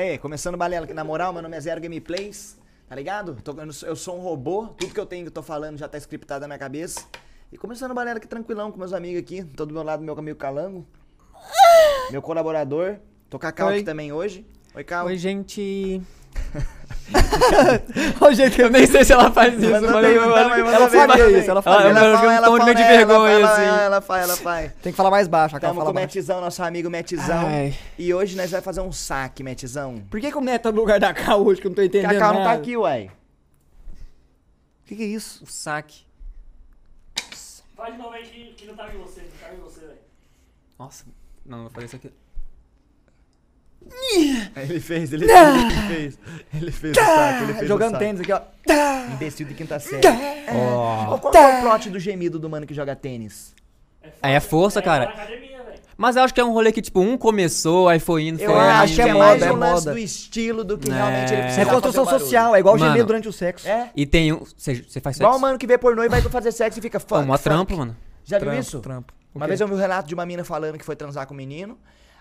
E aí, começando balela aqui na moral, meu nome é Zero Gameplays, tá ligado? Eu sou- um robô, tudo que eu tenho que eu tô falando já tá scriptado na minha cabeça. E começando balela aqui tranquilão com meus amigos aqui, tô do meu lado meu amigo Calango, meu colaborador. Tô com a Cal Oi. aqui também hoje. Oi, Cal. Oi, gente. Ô, gente, Eu nem sei se ela faz isso, mas eu- eu- ela faria mandou isso, ela faria. Ela Eu fala, fico ela um tom fala, de ela vergonha, fala, assim. Ela faz, ela faz. Tem que falar mais baixo, Tamo fala com o. Metizão, nosso amigo Metizão. Ai. E hoje nós vamos fazer um saque, Metizão. Por que, que o Neto tá no lugar da Cal hoje que eu não tô Porque entendendo a Cal não tá aqui, uai. O que, que é isso? O saque. Faz de novo aí que, que não tá em você, não tá em você, velho. Nossa, não, vou fazer isso aqui. Ele fez, ele fez, ele fez. Ele fez o saque, ele fez Jogando o saque. tênis aqui, ó. Imbecil de quinta série. Ô, Qual é o plot do gemido do mano que joga tênis? Aí é força, cara. velho. Mas eu acho que é um rolê que, tipo, um começou, aí foi indo, foi Eu indo. acho que é é mais moda, um é lance moda. do estilo do que É. realmente ele precisa É construção fazer social, é igual Mano. gemer durante o sexo. É? E tem um. Você faz Igual o sexo? mano que vê pornô e vai fazer sexo e fica fuck, mó fuck. trampo, mano. Já viu Trampo, isso? Trampo. Uma vez eu vi um relato de uma mina falando que foi transar com um menino.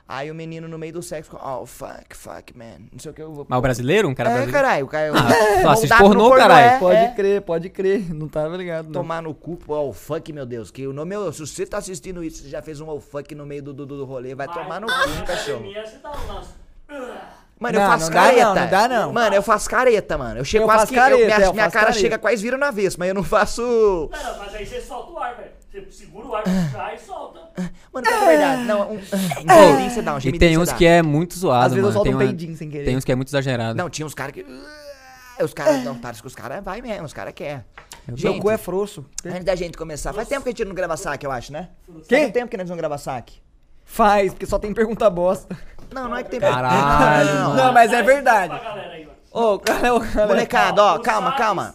Aí o menino no meio do sexo, oh, fuck, fuck, man. Não sei o que eu vou. Mas o brasileiro? Um cara é, brasileiro? caralho, o cara. Ah, assiste moldado no pornô, caralho. é, Pode é. crer, pode crer. Não tava ligado. Não. Tomar no cu, oh, fuck, meu Deus. Que o nome é. Se você tá assistindo isso, você já fez um oh, fuck no meio do, do, do rolê, vai Mas tomar no na cu, cachorro. tá. Mano, eu Não, faço não dá careta. não, não dá não. Mano, eu faço careta, mano. Eu chego Eu quase faço que. eu- careta, minha eu minha faço cara careta. chega quase vira no avesso, mas eu não faço. Não, não, mas aí você solta o ar, velho. Você segura o ar pra puxar e solta. Mano, é verdade. Não, um. Um gemidinho você dá, um E gemidinho tem você uns dá. que é muito zoado, Às vezes eu solto Tem, um uma- peidinho sem querer. tem uns que é muito exagerado. Não, tinha uns caras que. Os caras. Não, parece que os caras vai mesmo, os caras querem. Meu Gente, cu é frouxo. antes da gente começar, faz tempo que a gente não grava saque, eu acho, né? Quê? Faz tempo que nós não grava saque. Faz, porque só tem pergunta bosta. Não, não é que tem Caralho, Não, mas é verdade. Ô, cara. Molecada, ó, O calma, calma.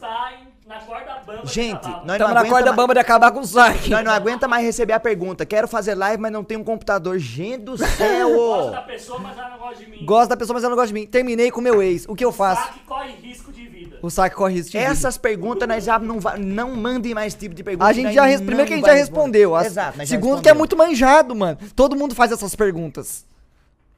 Na corda bamba Gente, nós não Tamo na corda mais- bamba de acabar com o saque. Nós não aguenta mais receber a pergunta. Quero fazer live, mas não tenho um computador. Gente do Gosto céu! da pessoa, mas ela não gosta de mim. Gosto da pessoa, mas ela não gosta de mim. Terminei com meu ex. O que eu faço? Saque corre risco de vida. O saque corre risco de vida. Essas perguntas nós já não va- não mandem mais esse tipo de pergunta. A gente já res... Primeiro que a gente já responder. respondeu. As- Exato, nós já Segundo que é respondeu. muito manjado, mano. Todo mundo faz essas perguntas.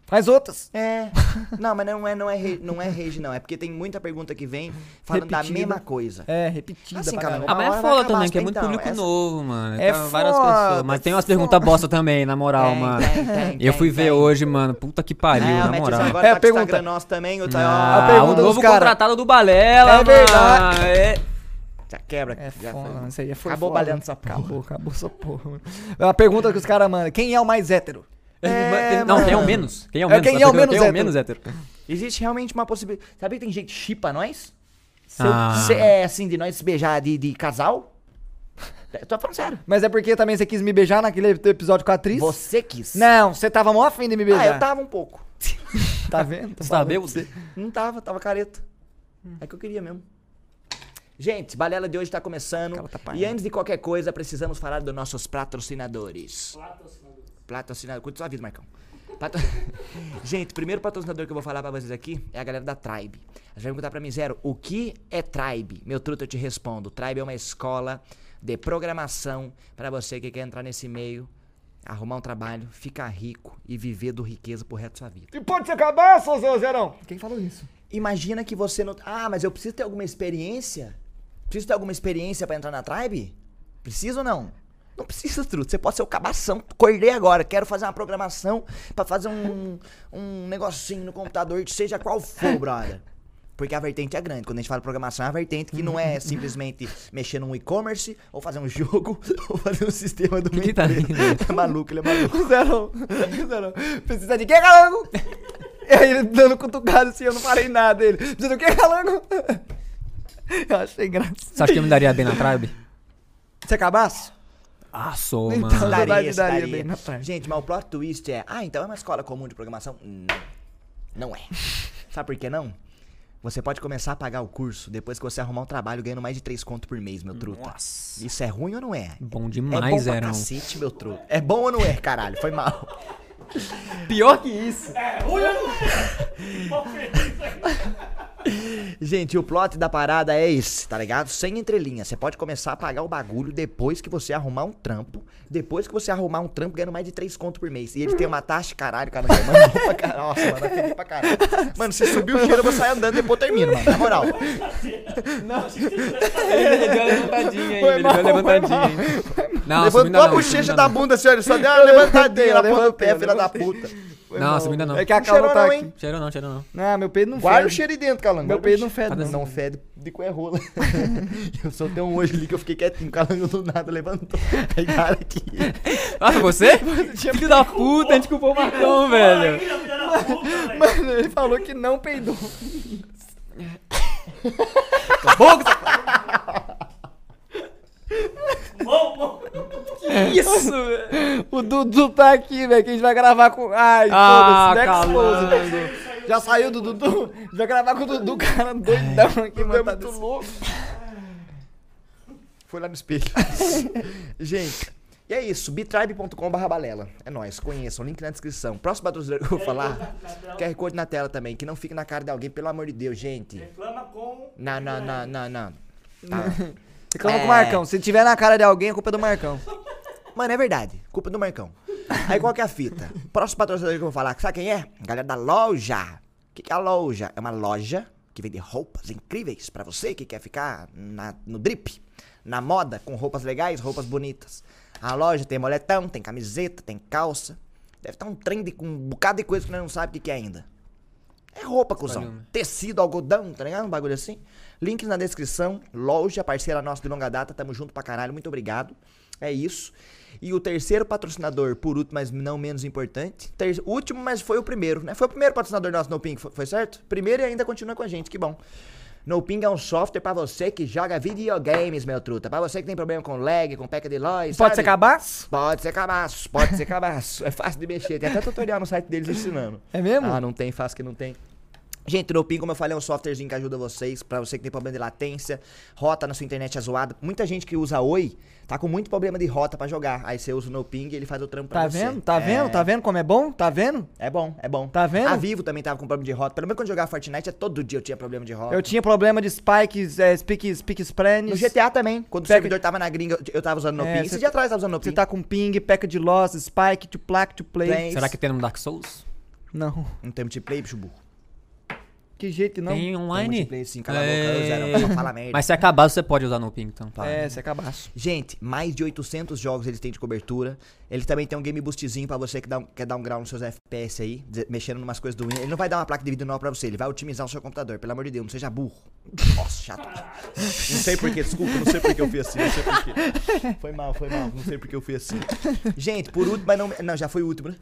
Faz outras. É. Não, mas não é, não é, re- não é rage, não. É porque tem muita pergunta que vem falando da Repetida. mesma coisa. É, repetida. Assim, cara. Ah, mas é foda também, que é muito então, público essa- novo, mano. É Tá várias foda, pessoas. Mas tem umas perguntas bosta também, na moral, Tem, mano. tem, tem, Eu fui tem, ver tem. hoje, mano. Puta que pariu, É, o na moral. agora É, tá o pergunta. Instagram nosso também. O Ah, A o pergunta dos novo cara. contratado do Balela, É mano. verdade. É. Já quebra. É já foda, foi. isso aí foi Acabou foda. balhando essa porra. Acabou, acabou essa porra, mano. É uma pergunta que os caras mandam. Quem é o mais hétero? É, não, quem é o mano. menos? Quem é o É, menos? quem A é o menos Quem é o hétero? menos hétero? Existe realmente uma possibilidade. Sabia que tem gente chipa nós? Se Ah. eu, se é assim, de nós se beijar de, de casal? Eu tô falando sério. Mas é porque também você quis me beijar naquele episódio com a atriz? Você quis. Não, você tava mó afim de me beijar. Ah, eu tava um pouco. Tá vendo? Você tá bêbado? Não tava, tava careta. É que eu queria mesmo. Gente, Balela de hoje tá começando. Tá e antes de qualquer coisa, precisamos falar dos nossos patrocinadores. Patrocinador. Cuide sua vida, Marcão. Patro... Gente, o primeiro patrocinador que eu vou falar pra vocês aqui é a galera da Tribe. Você vai perguntar pra mim, Zero, o que é Tribe? Meu truto, eu te respondo. Tribe é uma escola de programação pra você que quer entrar nesse meio, arrumar um trabalho, ficar rico e viver do riqueza pro resto da sua vida. E pode se acabar, seu Zé Zerão? Quem falou isso? Imagina que você não. Ah, mas eu preciso ter alguma experiência? Preciso ter alguma experiência pra entrar na Tribe? Precisa ou não? Não precisa, truto. Você pode ser o cabação. Acordei agora, quero fazer uma programação pra fazer um, um negocinho no computador, seja qual for, brother. Porque a vertente é grande. Quando a gente fala programação, é uma vertente que não é simplesmente mexer num e-commerce, ou fazer um jogo, ou fazer um sistema do que tá rindo? É maluco, ele é maluco. O Zerão. O Zerão. Precisa de quê, calango? e aí ele dando cutucado assim, eu não falei nada. Ele, precisa do quê, calango? eu achei engraçado. Você acha que eu me daria bem na tribe? Você acabasse? Ah, sou, Então, mano. Daria, Daria, daria daria. bem na. Gente, mas o plot twist é, ah, então é uma escola comum de programação? Não. Não é. Sabe por que não? Você pode começar a pagar o curso depois que você arrumar um trabalho ganhando mais de 3 conto por mês, meu truta. Nossa. Isso é ruim ou não é? Bom é bom demais, pra Zerão. cacete, meu truta. É bom ou não é, caralho? Foi mal. Pior que isso. É, ruim ou não é? Gente, o plot da parada é esse, tá ligado? Sem entrelinha. Você pode começar a pagar o bagulho depois que você arrumar um trampo. Depois que você arrumar um trampo, ganhando mais de 3 contos por mês. E ele tem uma taxa, caralho, cara. Mano, é pra caralho. Nossa, mano, é pra caralho. Mano, se subir o cheiro, eu vou sair andando e depois eu termino, mano. Na moral. Ele deu uma levantadinha ainda, ele deu uma levantadinha. Não, Levantou a não, bochecha da não. bunda, olha. Só deu uma levantadinha levantei, ponta do pé, filha da levantei. Não, subiu ainda não. É que a calma tá não, aqui. hein? Cheirou não, cheirou não. Não, meu peito não Guarda o fede. cheiro aí dentro, calango. Meu Guarda o peito não cheiro. fede, Não, não. fede de cu é rola. eu soltei um hoje ali que eu fiquei quietinho. O calango do nada levantou. Pegaram aqui. Ah, você? Filho da puta, a gente culpou o Marcão, velho. Mano, ele falou que não peidou. Bom, bom. Isso, velho. O Dudu tá aqui, velho, que a gente vai gravar com... Ai, Ah, foda-se. Pose. Já saiu do Dudu? A gente vai gravar com o Dudu, cara, doidão aqui, mano. Tá muito louco. Foi lá no espelho. Gente, e é isso. bitribe.com.br balela. É nóis, conheçam. Link na descrição. Próximo patrocinador que eu vou falar. QR Code na tela também. Que não fique na cara de alguém, pelo amor de Deus, gente. Reclama com. Não, não, não, não, não. Tá. Reclama com É. o Marcão. Se tiver na cara de alguém, a culpa é do Marcão. Mano, é verdade. Culpa do Marcão. Aí qual que é a fita? Próximo patrocinador que eu vou falar, sabe quem é? Galera da loja. O que, que é a loja? É uma loja que vende roupas incríveis pra você que quer ficar na- no drip, na moda, com roupas legais, roupas bonitas. A loja tem moletão, tem camiseta, tem calça. Deve estar um trem de, com um bocado de coisa que nós não sabemos o que, que é ainda. É roupa, cuzão. Tecido, algodão, tá ligado? Um bagulho assim. Links na descrição. Loja, parceira nossa de longa data. Tamo junto pra caralho. Muito obrigado. É isso. E o terceiro patrocinador, por último, mas não menos importante. Ter... Último, mas foi o primeiro, né? Foi o primeiro patrocinador nosso no Ping, foi, foi certo? Primeiro e ainda continua com a gente, que bom. No Ping é um software pra você que joga videogames, meu truta. Pra você que tem problema com lag, com pack de lojas. Pode ser cabaço? Pode ser cabaço, pode ser cabaço. É fácil de mexer. Tem até tutorial no site deles ensinando. É mesmo? Ah, não tem, fácil que não tem. Gente, o como eu falei, é um softwarezinho que ajuda vocês, pra você que tem problema de latência, rota na sua internet é zoada. Muita gente que usa Oi tá com muito problema de rota pra jogar. Aí você usa o Noping e ele faz o trampo pra Tá você. vendo? Tá É, vendo? Tá vendo como é bom? Tá vendo? É bom, é bom. Tá vendo? A Vivo também tava com problema de rota. Pelo menos quando eu jogava Fortnite, é todo dia eu tinha problema de rota. Eu tinha problema de spikes, é, speak, speak No. GTA também. Quando o Pega- servidor tava na gringa, eu- tava usando Noping. É, Esse cê- dia atrás eu tava usando Noping. Você tá com ping, pack de loss, spike, to plaque, to play. Será que tem no Dark Souls? Não. Não tem multiplayer, bicho burro. Que jeito não. Tem Tem online? multiplayer sim, cala a boca. É. Fala merda. Mas se acabar, você pode usar no Ping, então. Pá. É, você acabaço. Gente, mais de 800 jogos eles têm de cobertura. Ele também tem um game boostzinho pra você que dá um- quer dar um grau nos seus FPS aí, mexendo em umas coisas do Windows. Ele não vai dar uma placa de vídeo nova pra você, ele vai otimizar o seu computador. Pelo amor de Deus, não seja burro. Nossa, chato. Não sei porquê, desculpa, não sei porque eu fui assim, não sei porquê. Foi mal, foi mal, não sei porque eu fui assim. Gente, por último, mas não. Não, já foi o último, né?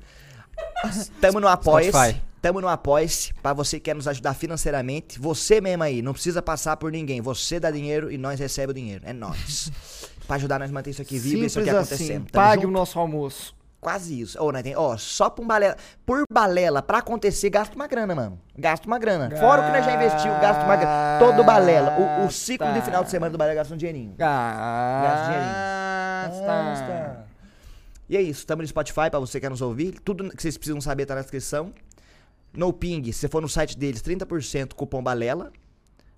Tamo no Apoia-se. Spotify. Tamo no Apoia-se. Pra você que quer nos ajudar financeiramente. Você mesmo aí, não precisa passar por ninguém. Você dá dinheiro e nós recebe o dinheiro. É nós. pra ajudar nós a manter isso aqui vivo e isso aqui Simples acontecendo. assim. Tamo Pague junto? o nosso almoço. Quase isso. Ô, nós tem, ó, só por balela. Por balela, pra acontecer, gasta uma grana, mano. Gasta uma grana. Fora o que nós já investiu, gasta uma grana. Todo balela. O, o ciclo de Gasta. final de semana do balela gasta um dinheirinho. Gasta. E é isso, tamo no Spotify pra você que quer nos ouvir. Tudo que vocês precisam saber tá na descrição. No Ping, se você for no site deles, 30% cupom balela.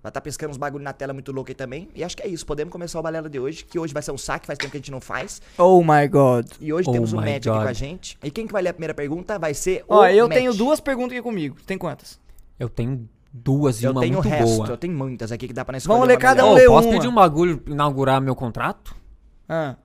Vai estar pescando uns bagulho na tela muito louco aí também. E acho que é isso, podemos começar o balela de hoje, que hoje vai ser um saque, faz tempo que a gente não faz. Oh my god. E hoje Oh temos um my match aqui com a gente. E quem que vai ler a primeira pergunta vai ser Ó, o eu Matt. tenho duas perguntas aqui comigo. Tem quantas? Eu tenho duas e Eu uma tenho o muito resto, boa. eu tenho muitas aqui que dá pra nós Vamos ler cada um lê posso uma. pedir um bagulho, inaugurar meu contrato? Ah.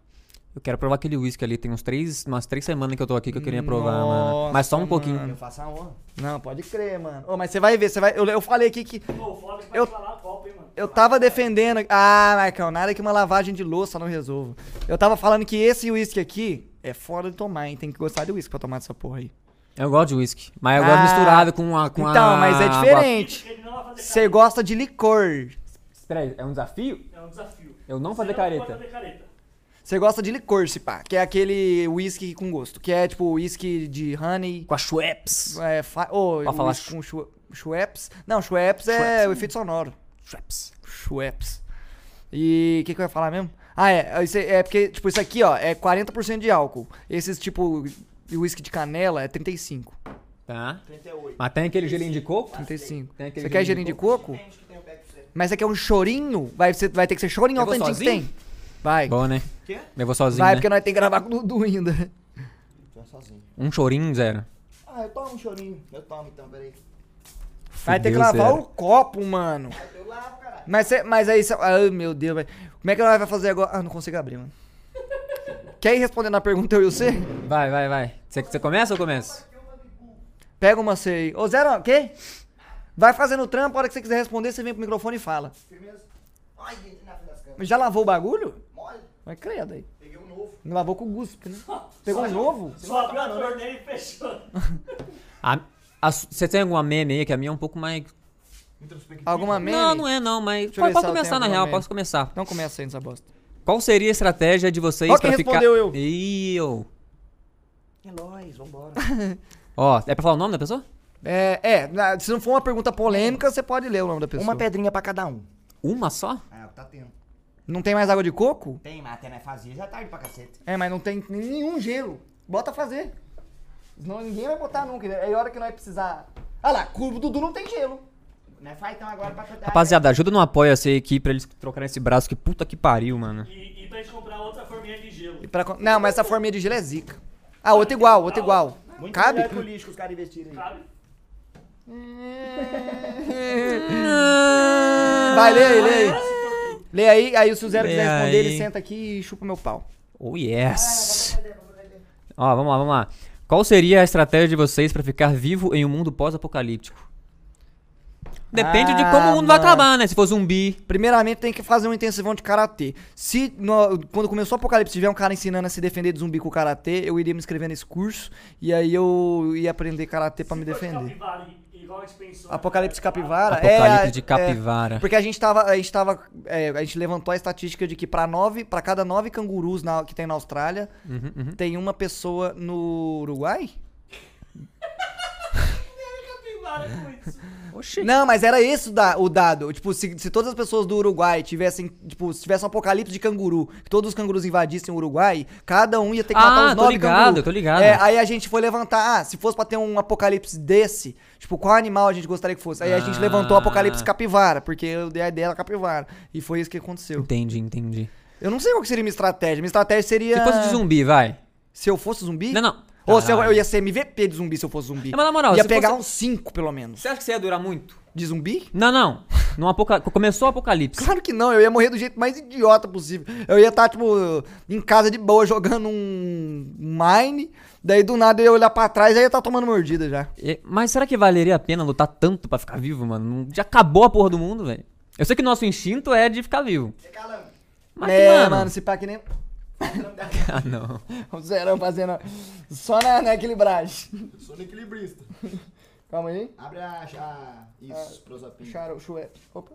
Eu quero provar aquele whisky ali. Tem uns três, umas três semanas que eu tô aqui que eu queria provar, mano. Nossa, Mas só um pouquinho. mano. Eu faço a honra. Não, pode crer, mano. Ô, mas você vai ver, você vai. Eu, eu falei aqui que Pô, foda que vai Eu- copo, hein, mano. eu tava defendendo. Ah, Marcão, nada que uma lavagem de louça não resolva. Eu tava falando que esse whisky aqui é fora de tomar, hein? Tem que gostar de whisky pra tomar essa porra aí. Eu gosto de whisky. Mas eu gosto Ah, misturado com a. Com então, a mas é diferente. Você gosta de licor. Peraí, é um desafio? É um desafio. Eu não Você fazer Não careta. Você gosta de licor, se pá. Que é aquele whisky com gosto. Que é tipo whisky de honey. Com a Schweppes. É, fa... oh, Pode falar com Schwe- Schweppes. Não, Schweppes é o efeito sonoro. Schweppes. Schweppes. E o que, que eu ia falar mesmo? Ah, é. Isso é é porque, tipo, isso aqui, ó, é 40% de álcool. Esses, tipo, whisky de canela é 35%. Tá. 38. Mas tem aquele gelinho de coco? 35. Tem aquele Você quer gelinho de coco? Mas você quer um chorinho? Vai, ser, vai ter que ser chorinho autêntico que tem. Vai. Bom, né? Quê? Eu vou sozinho, Vai, né? porque nós temos que gravar com o Dudu ainda. Tô sozinho. Um chorinho, zero. Ah, eu tomo um chorinho. Eu tomo então, peraí. Vai ter que lavar zero. o copo, mano. Eu lavo, caralho. Mas, cê- mas aí, cê- ai meu Deus, velho. Como é que nós vai fazer agora? Ah, não consigo abrir, mano. Quer ir respondendo a pergunta eu e você? Vai, vai, vai. Você, você começa ou começa? Pega uma C aí. Ô, Zero, o quê? Vai fazendo trampo, a hora que você quiser responder, você vem pro microfone e fala. Firmeza? Ai, na frente das câmeras. Já lavou o bagulho? Mas credo aí. Peguei um novo. Não lavou com o guspe, né? Pegou um novo? Só abriu a torneira e fechou. A- a su- Você tem alguma meme aí que a minha é um pouco mais. Alguma meme? Não, não é não, mas. Deixa eu Pode, começar na real, meme. posso começar. Então começa aí nessa bosta. Qual seria a estratégia de vocês Ó, pra quem ficar. respondeu eu. Ih, ô. É nóis, vambora. Ó, é pra falar o nome da pessoa? É, é, na- se não for uma pergunta polêmica, você pode ler o nome da pessoa. Uma pedrinha pra cada um. Uma só? Ah, tá tendo. Não tem mais água de coco? Tem, mas até nós fazia já é tarde pra cacete. É, mas não tem nenhum gelo. Bota fazer. Senão ninguém vai botar nunca. É a hora que nós precisar. Ah lá, o Dudu não tem gelo. Faz então agora pra. Rapaziada, ajuda no apoia-se aqui pra eles trocarem esse braço, que puta que pariu, mano. E, e pra gente comprar outra forminha de gelo. E pra Não, mas essa forminha de gelo é zica. Ah, outra igual, outra igual. Muito Cabe? melhor que o lixo que os caras investiram aí. Sabe? Vai, lê aí, lê aí. Aí, se o Zero Lê quiser responder, aí. ele senta aqui e chupa meu pau. Oh, yes! Ó, vamos lá, vamos lá. Qual seria a estratégia de vocês pra ficar vivo em um mundo pós-apocalíptico? Depende de como Ah, o mundo vai mano. acabar, né? Se for zumbi. Primeiramente tem que fazer um intensivão de karatê. Se no- quando começou o apocalipse tiver um cara ensinando a se defender de zumbi com karatê, eu iria me inscrever nesse curso e aí eu ia aprender karatê pra me defender. Pensou, Apocalipse né? capivara? Apocalipse é, de capivara. é, porque a gente tava, a gente tava, é, a gente levantou a estatística de que pra nove, para cada nove cangurus na- que tem na Austrália, Uhum, uhum. tem uma pessoa no Uruguai? Capivara com isso. Oxi. Não, mas era esse o, da- o dado. Tipo, se, se todas as pessoas do Uruguai tivessem, tipo, se tivesse um apocalipse de canguru, que todos os cangurus invadissem o Uruguai, cada um ia ter que Ah, matar os tô nove ligado, cangurus. tô ligado. É, aí a gente foi levantar, ah, se fosse pra ter um apocalipse desse, tipo, qual animal a gente gostaria que fosse? Aí a gente Ah. levantou o apocalipse capivara, porque eu dei a ideia da capivara. E foi isso que aconteceu. Entendi, entendi. Eu não sei qual que seria minha estratégia. Minha estratégia seria. Se fosse de zumbi, vai. Se eu fosse zumbi? Não, não. Ou se eu, eu ia ser MVP de zumbi se eu fosse zumbi. Não, mas na moral, ia se pegar fosse- uns 5, pelo menos. Você acha que você ia durar muito? De zumbi? Não, não. No apoca... Começou o apocalipse. Claro que não, eu ia morrer do jeito mais idiota possível. Eu ia estar, tipo, em casa de boa jogando um Mine, daí do nada eu ia olhar pra trás e aí ia estar tomando mordida já. E- Mas será que valeria a pena lutar tanto pra ficar vivo, mano? Não- Já acabou a porra do mundo, velho. Eu sei que nosso instinto é de ficar vivo. Mas é, mano... mano, se pá que nem. Ah, não. O Zerão fazendo só na, na equilibragem. Sou no equilibrista. Calma aí. Abre a. a isso, prosapinho. Charo, chué. Opa.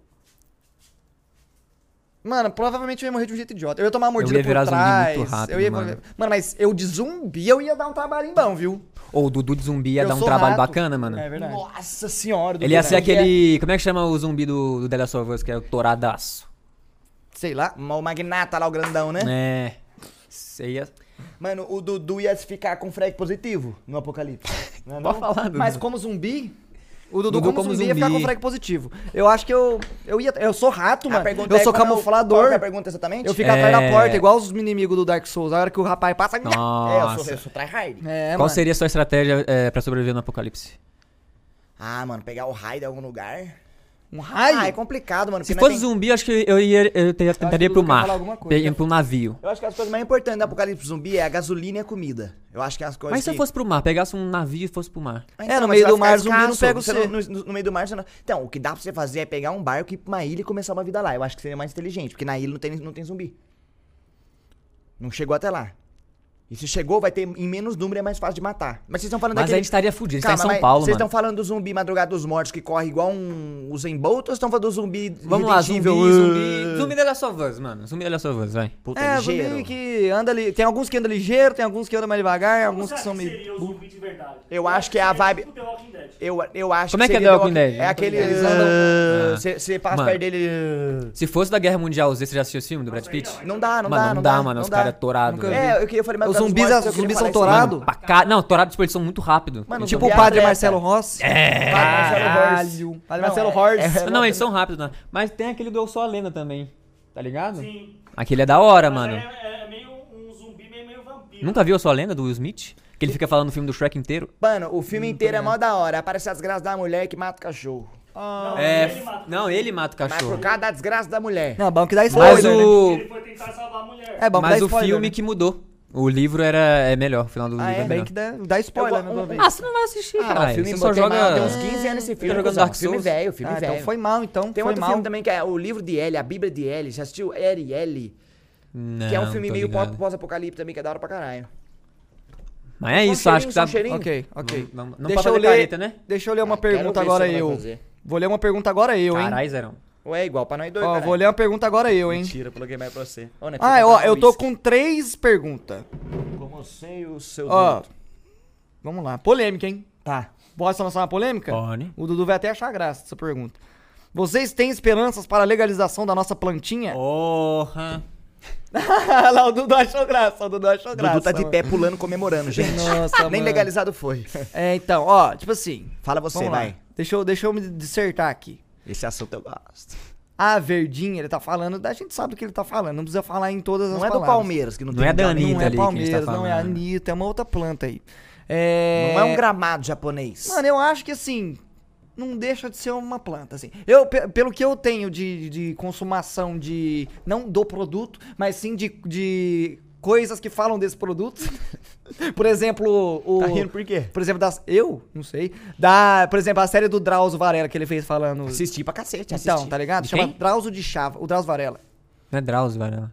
Mano, provavelmente eu ia morrer de um jeito idiota. Eu ia tomar uma mordida ia virar por zumbi trás. muito rápido, eu ia... mano. mano, mas eu de zumbi eu ia dar um trabalhinho bom, viu? Ou o Dudu de zumbi ia Eu dar um trabalho rato. bacana, mano. É verdade. Nossa senhora. Ele ia Dudu, ser né? aquele... Como é que chama o zumbi do, do The Last of Us, que é o toradaço? Sei lá. O magnata lá, o grandão, né? É... Você ia... Mano, o Dudu ia ficar com frag positivo no apocalipse. Não é não? Pode falar, Dudu. Mas como zumbi, o Dudu, Dudu como, como zumbi, ia ficar com frag positivo. Eu acho que eu. Eu ia. Eu sou rato, A mano. pergunta Eu é sou é camuflador. Qual é a pergunta exatamente? eu fico atrás da É. porta, igual os inimigos do Dark Souls. A hora que o rapaz passa. É, eu sou, eu sou tryhard. É, Qual mano. seria a sua estratégia é, pra sobreviver no apocalipse? Ah, mano, pegar o raio de algum lugar. Um raio? Ah, é complicado, mano. Se fosse tem- zumbi, acho que eu ia... Eu te- tentaria que o pro mar. coisa. Ia pro navio. Eu acho que as coisas mais importantes do apocalipse zumbi é a gasolina e a comida. Eu acho que é as coisas Mas se eu fosse pro mar, pegasse um navio e fosse pro mar. Ah, É, no mas meio vai do mar, zumbi não pega você. No, no- no meio do mar, você não... Então, o que dá pra você fazer é pegar um barco e ir pra uma ilha e começar uma vida lá. Eu acho que seria mais inteligente, porque na ilha não tem, não tem zumbi. Não chegou até lá. E se chegou, vai ter em menos número e é mais fácil de matar. Mas vocês estão falando Mas daquele... a gente estaria fudido, a gente tá em São mas Paulo, Vocês estão falando do zumbi Madrugada dos Mortos que corre igual um Usain Bolt ou estão falando do zumbi Vamos lá, zumbi, irredentível? zumbi. Zumbi The Last of Us, mano. Zumbi The Last of Us, vai. Puta, É, ligeiro. zumbi que anda ali. Tem alguns que andam ligeiro, tem alguns que andam mais devagar, Como alguns que são meio. seria o zumbi de verdade? Eu acho que é a vibe- Tipo The Walking Dead. Dead. Eu, eu acho Como é que é The Walking Dead? É aquele. Eles andam- Você você passa Mano. perto dele. Se fosse da Guerra Mundial Z, você já assistiu esse filme do Brad Pitt? Não dá, não dá. não Não dá, dá, mano. não Os dá. caras é torado. Nunca velho. vi. É, eu queria falar zumbis, mortos, os eu queria zumbis são torados? Pra cá- Não, torado, tipo, eles são muito rápido. Mano, Tipo o padre atleta. Marcelo Rossi. É. Padre Marcelo Horst. Caralho. Padre Não, Marcelo é- Horst. é- Não, eles são rápidos, né? Mas tem aquele do Eu Sou a Lenda também. Tá ligado? Sim. Aquele é da hora, Mas mano. É, é meio um zumbi, meio, meio vampiro. Nunca viu Eu Sou a Lenda do Will Smith? Que ele fica falando no filme do Shrek inteiro? Mano, o filme inteiro é mó da hora. Aparece a desgraça da mulher que mata o cachorro. Não, É. ele mata o Não, ele mata o Mas cachorro. por causa da desgraça da mulher. Não, bom que dá spoiler, Mas né? o. Ele foi tentar salvar a mulher. É bom que Mas o filme né? que mudou. O livro era é melhor, o final do Ah, livro é? é Bem que dá, dá spoiler, Eu né? vez. Ah, você não vai assistir, Ah, cara. o filme Você só joga. Tem uns 15 anos esse filme. jogando. Dark Filme Souls. velho, filme Ah, velho. então foi mal, então. Tem foi outro mal. filme também que é o livro de Ellie, a Bíblia de Ellie. Já assistiu Eri Ellie? Não, Que é um filme meio pós-apocalipse também, que é da hora pra caralho. Mas é um isso, acho que tá. um. Ok, ok. Não, não, não Deixa eu ler- careta, né? Deixa eu ler uma Ah, pergunta agora eu. Vou ler uma pergunta agora eu, hein? Carai, Zerão. Ué, igual pra nós dois, Ó, caralho. vou ler uma pergunta agora eu, hein? Mentira, coloquei mais pra você. Ô, Ah, ó, comprar eu tô com três perguntas. Como sei o seu Ó, vamos lá. Polêmica, hein? Tá. Posso lançar uma polêmica? Pode. O Dudu vai até achar graça dessa pergunta. Vocês têm esperanças para a legalização da nossa plantinha? Porra. Lá, o Dudu achou graça, o Dudu achou graça. Dudu tá de mano. pé pulando, comemorando, gente. Nossa, Nem mano. legalizado foi. É, então, ó, tipo assim. Fala você, vamos lá. vai. Deixa eu, deixa eu me dissertar aqui. Esse assunto eu gosto. A Verdinha, ele tá falando, a gente sabe do que ele tá falando, não precisa falar em todas as Não é do palavras. Palmeiras, que não, Não tem é da. Anitta Não é gente tá Palmeiras, não é a. Anitta, é uma outra planta aí. É... Não é um gramado japonês. Mano, eu acho que assim, não deixa de ser uma planta, assim. Eu, pe- pelo que eu tenho de, de consumação de. Não do produto, mas sim de, de coisas que falam desse produto. por exemplo, o. Tá rindo por quê? Por exemplo, das. Eu? Não sei. Da, por exemplo, a série do Drauzio Varela que ele fez falando. Assisti pra cacete, Então, assisti. tá ligado? Chama? Drauzio de Chava, o Drauzio Varela. Não é Drauzio, velho.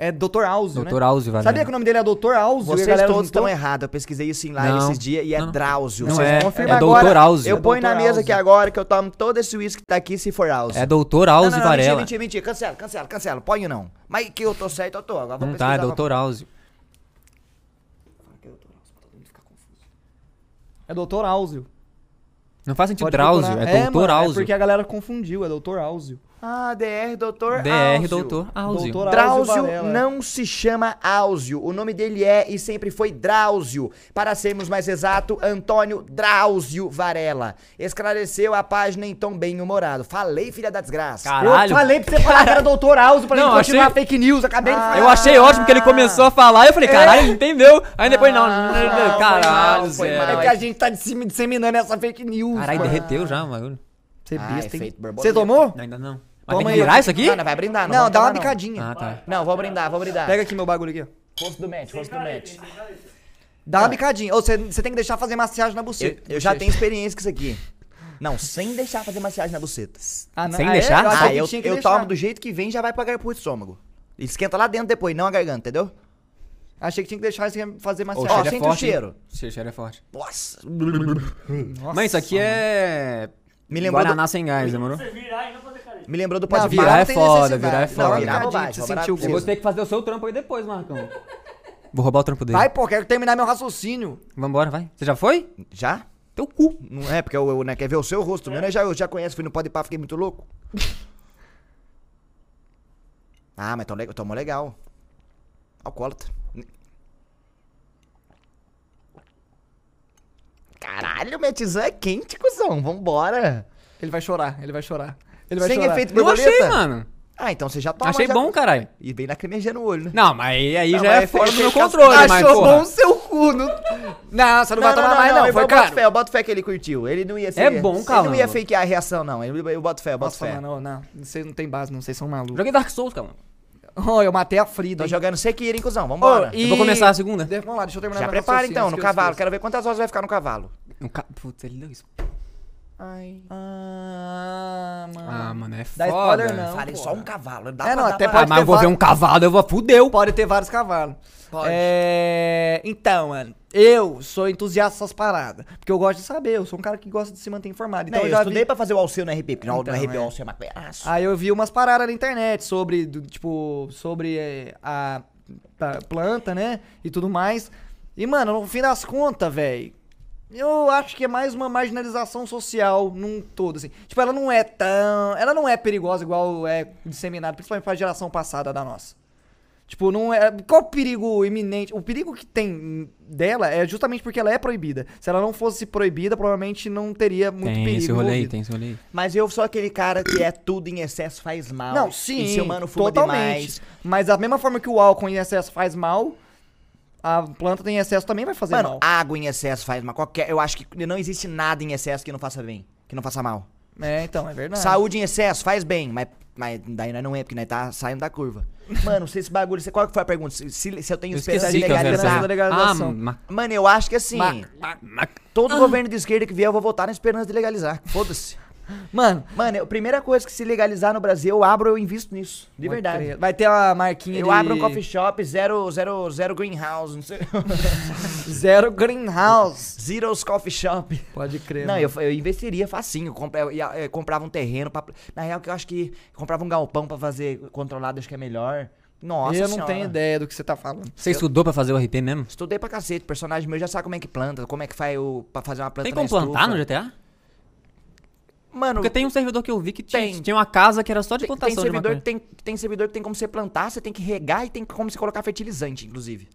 É Dr. Áuzio, Doutor né? Áuzio, velho. Sabia que o nome dele é Dr. Áuzio? Vocês galera todos juntou? estão errados. Eu pesquisei isso em live Não. esses dias e é Não. Drauzio. Não Vocês é, confirmam é agora. Doutor Áuzio. Eu ponho É na Dr. mesa aqui Áuzio. agora que eu tomo todo esse uísque que tá aqui se for Áuzio. É Doutor Não, Áuzio não, não, mentira, Varela. mentira, mentira. Cancela, cancela, cancela. Põe não. Mas que eu tô certo, eu tô. Agora vou Não tá, é. Doutor Áuzio. É Dr. Áuzio. Não faz sentido Pode Drauzio, procurar. é Doutor mano, Áuzio. É porque a galera confundiu, é Dr. Áuzio. Ah, DR, doutor DR Áuzio. Doutor Áuzio. Doutor Drauzio Varela. não se chama Áuzio. O nome dele é e sempre foi Drauzio. Para sermos mais exato, Antônio Drauzio Varela. Esclareceu a página em tom bem humorado. Falei, filha da desgraça. Caralho. Eu falei pra você falar que era Dr. Áuzio pra Não, gente continuar achei- fake news. Acabei de Ah, falar. Eu achei ótimo que ele começou a falar e eu falei, caralho, ele entendeu. Aí depois, não, Ah, não, não, caralho, mal, Zé. É que a gente tá dissemi- disseminando essa fake news. Caralho, mano. derreteu já o bagulho. Você é Ah, besta, hein? efeito borboleta. Você tomou? Ainda não. Mas Toma tem que aí, virar ó. isso aqui? Não, não vai brindar, não. Não, vamos dá uma tomar, bicadinha. Ah, tá. Não, vou brindar, vou brindar. Pega aqui meu bagulho aqui, ó. Rosto do match, rosto do match. Dá uma bicadinha. Ou você, você tem que deixar fazer massagem na Eu, buceta. eu já tenho experiência com isso aqui. Não, sem deixar fazer massagem na buceta. Ah, não. Sem Ah, é? deixar? Eu Ah, que eu, tinha que eu deixar. tomo do jeito que vem já vai pra pro estômago. Esquenta lá dentro depois, não a garganta, entendeu? Achei que tinha que deixar você fazer massagem. Ó, cheiro é sente o forte, hein? cheiro. O cheiro é forte. Nossa. Nossa, Mas isso aqui é... Me lembrou, Guaraná do, sem gás, demorou? Você virar e não fazer. Me lembrou do Não, pode virar Virar é foda, virar é Não, foda. virar Não, é bobagem, sentiu Eu vou ter que fazer o seu trampo aí depois, Marcão. Vou roubar o trampo dele. Vai, pô, quero terminar meu raciocínio. Vambora, vai. Você já foi? Já? Teu cu. Não é, porque eu, eu, né, quer ver o seu rosto, meu, né? Já, eu já conheço, fui no Pode Pá, fiquei muito louco. ah, mas tão legal, tomou legal. Alcoólatra. Caralho, o Metizan é quente, cuzão. Vambora. Ele vai chorar, ele vai chorar. Ele vai Sem chorar. efeito Eu borboleta? achei, mano. Ah, então você já toma. Achei já- bom, caralho. E vem lacrimejando o olho, né? Não, mas aí, aí Não, já mas é é fora do meu controle, mas Achou porra. bom seu cu. Não, não você não, vai tomar mais, não. eu Foi boto caro. fé, eu boto fé que ele curtiu. Ele não ia ser. É bom, Ele cara. não ia fakear a reação, não. Eu, eu boto fé, eu boto Nossa, fé. mano, não, vocês não tem base, não, vocês são malucos. Joguei Dark Souls, cara. Oh, eu matei a Frida. Tô hein? jogando Sekiro, hein, cuzão. Vambora. Ô, e- Eu vou começar a segunda. Vamos lá, deixa eu terminar Já prepara então, no eu cavalo. Quero ver quantas horas vai ficar no cavalo. Ca... Putz, ele deu isso. Ai. Ah, mano. Ah, mano, é Dá foda. spoiler, não. Falei porra. só um cavalo. Dá É, pra, não, dá até pra- Ah, Pode mas ter eu vou ver vários- um cavalo, eu vou... Fudeu. Pode ter vários cavalos. Pode. É... Então, mano, eu sou entusiasta dessas paradas. Porque eu gosto de saber, eu sou um cara que gosta de se manter informado. Então Não, eu eu já estudei vi... pra fazer o Alceu no RP, porque Então, no RP é. o Alceu é maconhaço. Aí eu vi umas paradas na internet sobre, do- tipo, sobre é, a pa- planta, né? E tudo mais. E, mano, no fim das contas, velho, Eu acho que é mais uma marginalização social num todo, assim. Tipo, ela não é tão. Ela não é perigosa igual é disseminada, principalmente pra geração passada da nossa. Tipo, não é. Qual o perigo iminente? O perigo que tem dela é justamente porque ela é proibida. Se ela não fosse proibida, provavelmente não teria muito tem perigo. esse rolê aí, tem esse rolê aí. Mas eu sou aquele cara que é tudo em excesso faz mal. Não, sim. E se o mano fuma totalmente. demais. Mas da mesma forma que o álcool em excesso faz mal, a planta em excesso também vai fazer Mano, mal. água em excesso faz mal. Qualquer, eu acho que não existe nada em excesso que não faça bem, que não faça mal. É, então, é verdade. Saúde em excesso faz bem, mas, mas daí nós não é, porque nós tá saindo da curva. Mano, se esse bagulho. Qual que foi a pergunta? Se, se- se eu tenho Eu esperança de da legalização. Ah, ma- Mano, eu acho que assim. Ma- ma- todo governo de esquerda que vier, eu vou votar na esperança de legalizar. Foda-se. Mano, Mano, eu- a primeira coisa que se legalizar no Brasil, eu abro, eu invisto nisso. De verdade. crer. Vai ter uma marquinha Eu de... abro um coffee shop, zero, zero, zero greenhouse, não sei. Zero greenhouse. Zero's Coffee Shop. Pode crer. Não, eu, eu investiria facinho. Eu, compra- eu eu comprava um terreno pra. Na real, que eu acho que comprava um galpão pra fazer controlado, acho que é melhor. Nossa eu não senhora. tenho ideia do que você tá falando. Você estudou pra fazer o RP mesmo? Estudei pra cacete. O personagem meu já sabe como é que planta, como é que faz o, pra fazer uma planta Tem como plantar no GTA? Mano, Porque tem um servidor que eu vi que tinha, Tem. tinha uma casa que era só de tem, tem plantação de servidor maconha. que tem, tem servidor que tem como você plantar, você tem que regar e tem como você colocar fertilizante, inclusive.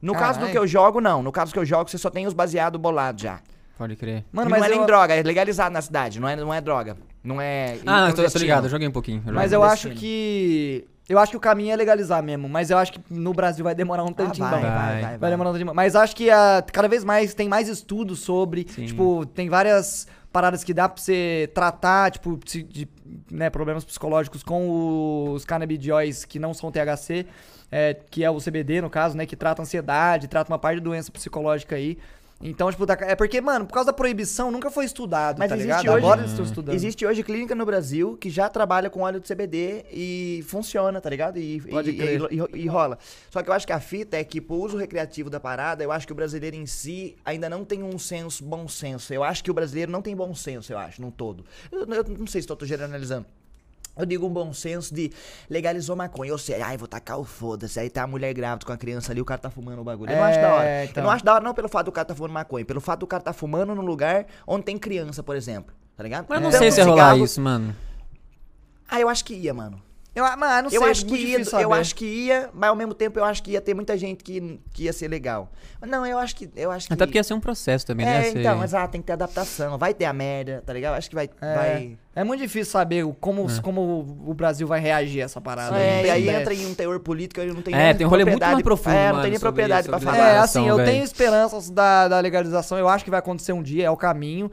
No caso do Caralho. que eu jogo, não. No caso que eu jogo, você só tem os baseados bolados já. Pode crer. Mano, E mas não é eu, nem droga, é legalizado na cidade. Não é, não é droga. Não é. Ah, eu tô, eu tô ligado, eu joguei um pouquinho. eu mas eu acho que... Eu acho que o caminho é legalizar mesmo, mas eu acho que no Brasil vai demorar um Ah, tantinho. vai, bom. vai, Vai. vai, Vai vai. demorar um tantinho. Mas acho que ah, cada vez mais tem mais estudos sobre, Sim. tipo, tem várias paradas que dá pra você tratar, tipo, de, né, problemas psicológicos com os cannabidióis que não são THC, é, que é o CBD, no caso, né, que trata ansiedade, trata uma parte de doença psicológica aí. Então, tipo, tá- é porque, mano, por causa da proibição, nunca foi estudado, Mas tá existe ligado? hoje- Agora eles estão estudando. Existe hoje clínica no Brasil que já trabalha com óleo de CBD e funciona, tá ligado? E, Pode e, crer. e- e- e rola. Só que eu acho que a fita é que pro uso recreativo da parada, eu acho que o brasileiro em si ainda não tem um senso, bom senso. Eu acho que o brasileiro não tem bom senso, eu acho, num todo. Eu, eu não sei se tô, tô generalizando. Eu digo um bom senso de legalizou maconha. Eu sei, ai, vou tacar o foda-se. Aí tá a mulher grávida com a criança ali, o cara tá fumando o bagulho. Eu não acho da hora. É, então. Eu não acho da hora não pelo fato do cara tá fumando maconha, pelo fato do cara tá fumando num lugar onde tem criança, por exemplo. Tá ligado? Mas eu não Tanto sei se ia rolar isso, mano. Ah, eu acho que ia, mano. Eu, mano, não sei, eu acho é que muito ia, eu acho que ia, mas ao mesmo tempo eu acho que ia ter muita gente que, que ia ser legal. Mas não, eu acho que eu acho que Até porque ia ser um processo também, né? É, Ia ser- então, exato, tem que ter adaptação. Vai ter a merda, tá ligado? Eu acho que vai É, vai é muito difícil saber como, como o Brasil vai reagir a essa parada. É, Não e tem aí ideia. entra em um teor político, eu não tenho É, nem tem um rolê muito propriedade- mais profundo, É, não tem nem propriedade pra sobre falar. É, assim, eu velho. tenho esperanças da, da legalização. Eu acho que vai acontecer um dia, é o caminho.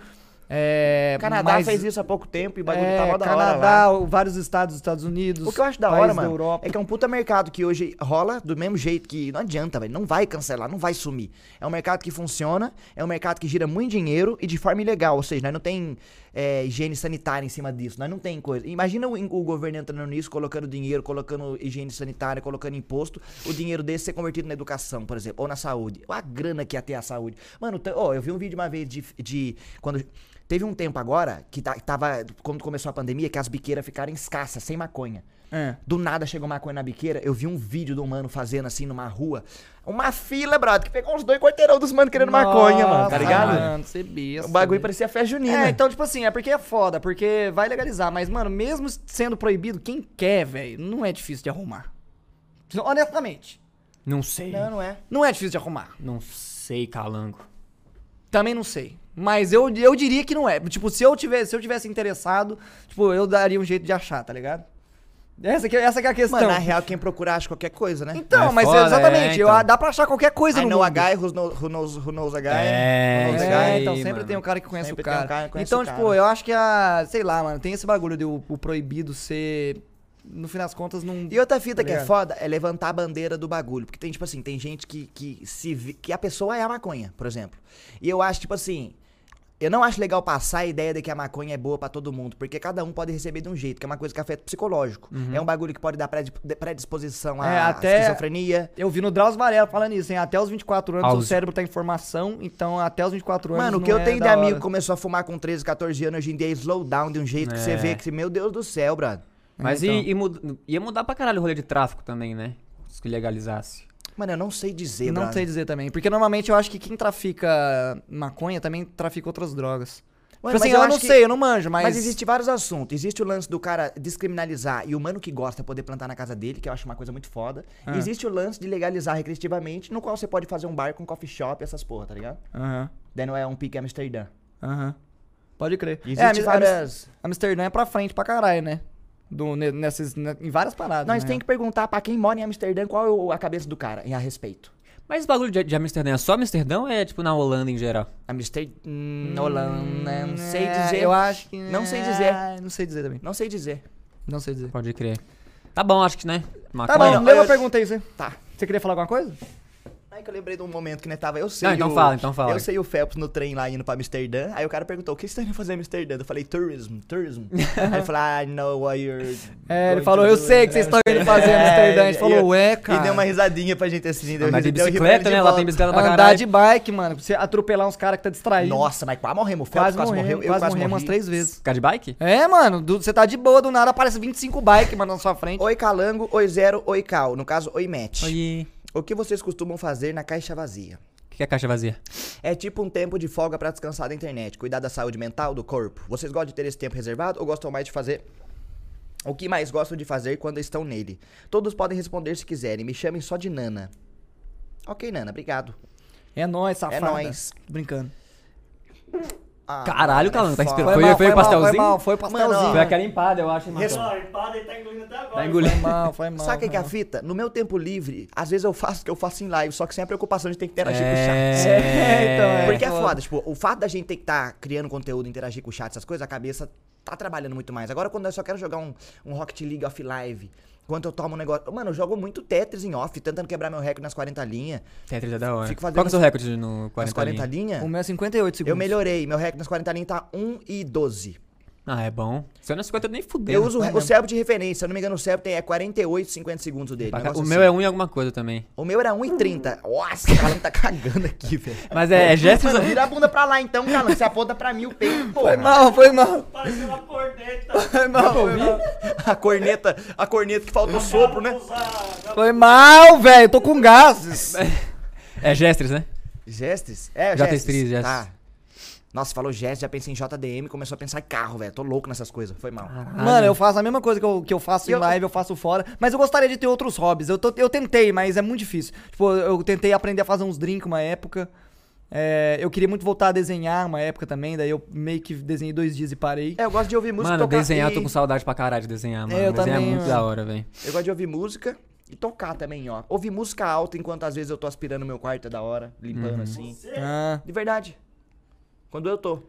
É, O Canadá mas- fez isso há pouco tempo e o bagulho é, tá mó da hora lá. Canadá, vários estados dos Estados Unidos. O que eu acho da hora, mano, Europa. é que é um puta mercado que hoje rola do mesmo jeito que não adianta, velho. Não vai cancelar, não vai sumir. É um mercado que funciona, é um mercado que gira muito dinheiro e de forma ilegal. Ou seja, nós não tem é, higiene sanitária em cima disso, nós não tem coisa. Imagina o, o governo entrando nisso, colocando dinheiro, colocando higiene sanitária, colocando imposto, o dinheiro desse ser convertido na educação, por exemplo, ou na saúde. Ou a grana que ia ter a saúde. Mano, ó, eu vi um vídeo uma vez de. de quando Teve um tempo agora que tava. Quando começou a pandemia, que as biqueiras ficaram escassas, sem maconha. É. Do nada chegou maconha na biqueira. Eu vi um vídeo de um mano fazendo assim numa rua. Uma fila, brother, que pegou uns dois quarteirão dos manos querendo maconha, mano. Tá Nossa, ligado? Mano, você besta, O bagulho parecia festa junina. É, então, tipo assim, é porque é foda, porque vai legalizar, mas, mano, mesmo sendo proibido, quem quer, velho, não é difícil de arrumar. Honestamente, Não sei. Não, não é. não é difícil de arrumar. Não sei, calango. Também não sei. Mas eu, eu diria que não é. Tipo, se eu, tivesse, se eu tivesse interessado, tipo, eu daria um jeito de achar, tá ligado? Essa que, essa que é a questão. Mano, na real, quem procura acha qualquer coisa, né? Então, É mas foda, exatamente, é, eu- então. dá pra achar qualquer coisa I no know a mundo. guy who knows, who knows, who knows a guy. É, who knows a isso guy. É, então sempre mano. tem um cara que conhece Sempre o tem um cara. cara que conhece então, o tipo, cara. eu acho que a. Sei lá, mano, tem esse bagulho de o, o proibido ser. No fim das contas, não. E outra fita Tá que é ligado? foda é levantar a bandeira do bagulho. Porque tem, tipo assim, tem gente que, que se vi- que a pessoa é a maconha, por exemplo. E eu acho, tipo assim, eu não acho legal passar a ideia de que a maconha é boa pra todo mundo, porque cada um pode receber de um jeito, que é uma coisa que afeta o psicológico. É um bagulho que pode dar predi- predisposição à É, até- esquizofrenia. Eu vi no Drauzio Varela falando isso, hein? Até os 24 anos Aos- o cérebro tá em formação, então até os 24 anos. Mano, o não que eu é tenho de amigo que começou a fumar com 13, 14 anos, hoje em dia é slow down de um jeito que você É. vê que, meu Deus do céu, brother. Mas então. e, e mud- ia mudar pra caralho o rolê de tráfico também, né? Se legalizasse. Mano, eu não sei dizer, não brother. sei dizer também. Porque normalmente eu acho que quem trafica maconha também trafica outras drogas. Mano, tipo assim, eu, eu não que- sei, eu não manjo, mas. Mas existe vários assuntos. Existe o lance do cara descriminalizar e o mano que gosta poder plantar na casa dele, que eu acho uma coisa muito foda. Ah. Existe o lance de legalizar recreativamente, no qual você pode fazer um bar com coffee shop, essas porra, tá ligado? Aham, Daí não é um pique Amsterdã. aham. Pode crer. Existe é, várias... Amsterdã é pra frente pra caralho, né? Do, ne- nessas, ne- em várias paradas. Nós né? tem que perguntar pra quem mora em Amsterdã qual é a cabeça do cara em a respeito. Mas esse bagulho de, de Amsterdã é só Amsterdã ou é tipo na Holanda em geral? Amsterdã, hum, Holanda, não sei É, dizer. Eu acho que. Não sei dizer. É, Não sei dizer também. Não sei dizer. Não sei dizer. Pode crer. Tá bom, acho que, né? Tá bom, eu- eu perguntei isso aí. Tá. Você queria falar alguma coisa? Aí que eu lembrei de um momento que nós tava, eu sei Não, então o- fala, então fala. Eu sei o Phelps no trem lá indo pra Amsterdã. Aí o cara perguntou, o que você tá indo fazer em Amsterdã? Eu falei, tourism, tourism. aí ele falou, I know what you're É, ele falou, eu sei que vocês estão indo Amsterdã." fazer em Amsterdã. A gente É, falou, ué, cara. E deu uma risadinha pra gente assim. deu- Andar de bicicleta, né? Lá tem bicicleta pra Andar de bike, mano. Pra você atropelar uns caras que tá distraído. Nossa, mas quase morremos. O Phelps quase, morreu. Eu quase morri. umas três vezes. Ficar de bike? É, mano, você tá de boa, do nada aparece 25 bikes, mano, na sua frente. Oi Calango, oi Zero, oi Cal. No caso, oi Matt. Oi. O que vocês costumam fazer na caixa vazia? O que é caixa vazia? É tipo um tempo de folga pra descansar da internet, cuidar da saúde mental, do corpo. Vocês gostam de ter esse tempo reservado ou gostam mais de fazer o que mais gostam de fazer quando estão nele? Todos podem responder se quiserem. Me chamem só de Nana. Ok, Nana, obrigado. É nóis, safada. nóis. Tô brincando. Ah, Caralho, mano, Calango, tá é inspirado. foda. Foi- mal, foi o mal, pastelzinho? Foi mal, foi o pastelzinho. Mano, Foi aquela empada, eu acho, hein, Res-? Ó, empada ele tá engolindo até agora. Tá engolindo. Foi mal, foi mal. Sabe o que, que é a foi fita? No meu tempo livre, às vezes eu faço o que eu faço em live, só que sem a preocupação de ter que interagir com o chat. É, então, é. Porque é foda. tipo, o fato da gente ter que estar criando conteúdo, interagir com o chat, essas coisas, a cabeça tá trabalhando muito mais. Agora, quando eu só quero jogar um, um Rocket League off live, quando eu tomo um negócio. Mano, eu jogo muito Tetris em off, tentando quebrar meu recorde nas 40 linhas. Tetris é da hora. Fico fazendo Qual que é o seu nas- recorde no 40 Nas 40 linha? linhas, O meu é 58 segundos. eu melhorei. Meu recorde nas 40 linhas tá 1 e 12. Ah, é bom. Você não é 50 nem fudeu. Eu uso o, o cérebro de referência. Se eu não me engano, o cérebro tem, é 48, 50 segundos o dele. um O negócio meu assim. é um e alguma coisa também. O meu era 1 e 30. Nossa, o Calan tá cagando aqui, velho. Mas é, é gestos... Mano, vira a bunda pra lá então, Calan. Você aponta pra mim o peito, pô. Foi mal, foi mal. Pareceu uma corneta. Foi mal, foi mal. A corneta, a corneta que falta o sopro, né? Usar- Foi mal, velho. Tô com gases. É gestos, né? Gestes? É, Já gestes. tem gestes. Tá. Nossa, falou gestes, já pensei em JDM, começou a pensar em carro, velho. Tô louco nessas coisas, foi mal. Mano, eu faço a mesma coisa que eu, que eu faço E em eu- live, eu faço fora. Mas eu gostaria de ter outros hobbies. Eu, tô- eu tentei, mas é muito difícil. Tipo, eu tentei aprender a fazer uns drinks uma época. É, eu queria muito voltar a desenhar uma época também. Daí eu meio que desenhei dois dias e parei. É, eu gosto de ouvir música Mano, tocar desenhar, eu e... tô com saudade pra caralho de desenhar, mano. É, eu desenhar também, é muito mano. da hora, velho. Eu gosto de ouvir música e tocar também, ó. Ouvir música alta enquanto às vezes eu tô aspirando meu quarto é da hora, limpando Uhum. assim. Ah, De verdade. Quando eu tô.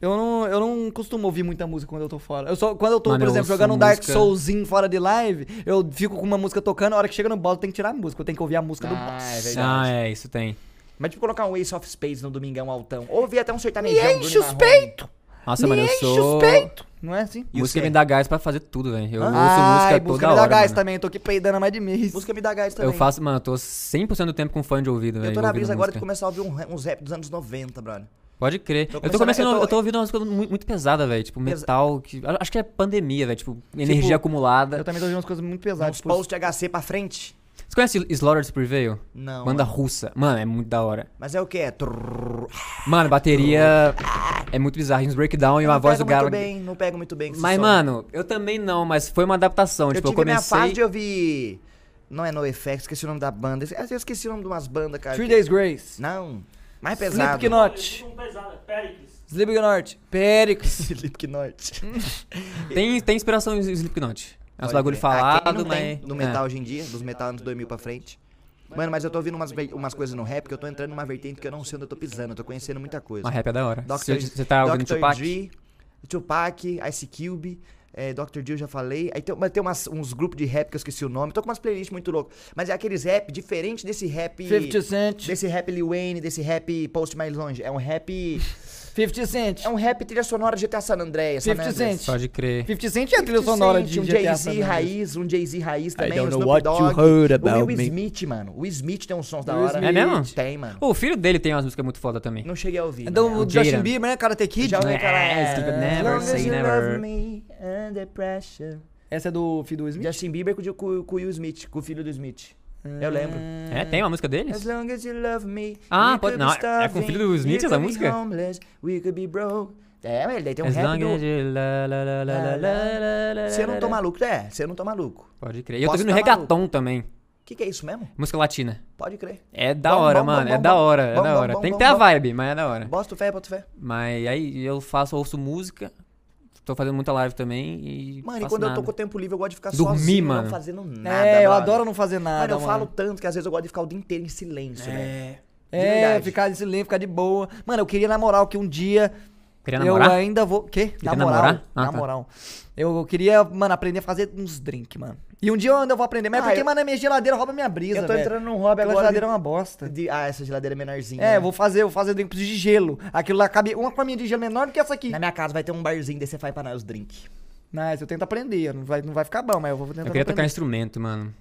eu, não, eu não costumo ouvir muita música quando eu tô fora. Eu só, quando eu tô, Mano, por eu exemplo, ouço jogando um Dark música- Soulzinho fora de live, eu fico com uma música tocando, a hora que chega no boss eu tenho que tirar a música. Eu tenho que ouvir a música do boss. Ah, é verdade. Ah, é, isso tem. Mas tipo colocar um Ace of Spades no domingão altão. Ou ouvir até um Me sertanejão. enche Bruno os peitos! Nossa, Me mano, eu enche sou... os peitos! Não é assim? E Música me dá gás pra fazer tudo, velho. Eu ouço Ai, música música toda me dá hora, gás mano. também, eu tô aqui peidando mais de mês. Música me dá gás também. Eu faço, mano, eu tô 100% do tempo com fone de ouvido, velho. Eu tô na brisa agora de música. começar a ouvir um- uns rap dos anos 90, brother. Pode crer. Tô eu tô começando a- começando, eu eu tô- tô, ouvindo umas coisas muito, muito pesadas, velho. Tipo, Pesa- metal. Que, acho que é pandemia, velho. Tipo, energia acumulada. Eu também tô ouvindo umas coisas muito pesadas. Uns Tipo, post HC pra frente. Você conhece Slaughtered Prevail? Não. Banda mano. russa. Mano, é muito da hora. Mas é o que? É. trrr. Mano, bateria é muito bizarro. Uns breakdown e Eu uma não voz pego do Galo. muito bem, não pego muito bem Mas, som. mano, eu também não, mas foi uma adaptação. eu tipo, eu tive minha comecei. fase de ouvir. Não é NoFX, esqueci o nome da banda. Eu esqueci o nome de umas bandas, cara. Three que- Days Grace. Não. Mais pesado. Slipknot. Slipknot. Pericles. Slipknot. Tem, tem inspiração em Slipknot. É uns bagulho. Ah, falado, não mas. tem no é. metal hoje em dia, dos metal anos 2000 pra frente. Mano, mas eu tô ouvindo umas, umas coisas no rap que eu tô entrando numa vertente que eu não sei onde eu tô pisando. Eu tô conhecendo muita coisa. Uma rap é da hora. Você você tá ouvindo Dr. Tupac? Dre, Tupac, Ice Cube, é, Dr. Eu já falei. Aí tem, mas tem umas- uns grupos de rap que eu esqueci o nome. Tô com umas playlists muito loucas. Mas é aqueles rap diferente desse rap. 50 Cent. Desse rap Lil Wayne, desse rap Post Mais Longe. É um rap. 50 Cent. É um rap trilha sonora de GTA San Andreas. San 50 Andreas. Cent. Pode crer. 50 Cent é a trilha sonora de um GTA San Jay-Z raiz, um Jay-Z raiz também, know Snoop Dogg. heard o about Will. Smith, mano. O Smith tem uns sons da hora. É mesmo? Tem, mano. O filho dele tem umas músicas muito foda também. Não cheguei a ouvir. Então, né? o Justin. Bieber, né? Karate Kid. Já ouvi aquela... Could never As long as say you never. love me under pressure. Essa é do filho do Smith? Justin Bieber com, o- com, com o Will Smith, com o filho do Smith. Eu lembro. É, tem uma música As deles? long as you love me. Ah, pode- não, é- é com o filho do Smith essa música? homeless, we could be broke. É, mas ele daí tem um As rap long as do... Você não tô la. maluco. É, você não tô maluco. Pode crer. E eu tô ouvindo tá reggaeton também. O que, que é isso mesmo? Música latina. Pode crer. É da Bom, hora, bom, mano. bom, é da hora, é da hora. Tem que ter a vibe, mas é da hora. Boto fé, boto fé. Mas aí eu faço, ouço música. Tô fazendo muita live também e. Mano, e quando eu nada. tô com o tempo livre, eu gosto de ficar Dormir, sozinho, mano. não fazendo nada. É, eu brother. adoro não fazer nada. Mano, eu mano. falo tanto que às vezes eu gosto de ficar o dia inteiro em silêncio. É. De É, verdade. ficar de silêncio, ficar de boa. Mano, eu queria na moral que um dia Queria eu namorar? ainda vou. Quê? Na moral. namorar? Ah, na tá. Eu queria, mano, aprender a fazer uns drinks, mano. E um dia eu ainda vou aprender. Mas é Ah, porque, eu- mano, a minha geladeira rouba minha brisa, Eu tô velho. entrando num hobby Aquela agora. geladeira é de- uma bosta. de- Ah, essa geladeira é menorzinha. É, né? eu vou fazer, eu vou fazer drinks de gelo. Aquilo lá cabe uma forminha de gelo menor do que essa aqui. Na minha casa vai ter um barzinho, daí você faz pra nós os drinks. Mas eu tento aprender, não vai, não vai ficar bom, mas eu vou tentar Eu queria tocar aprender. instrumento, mano.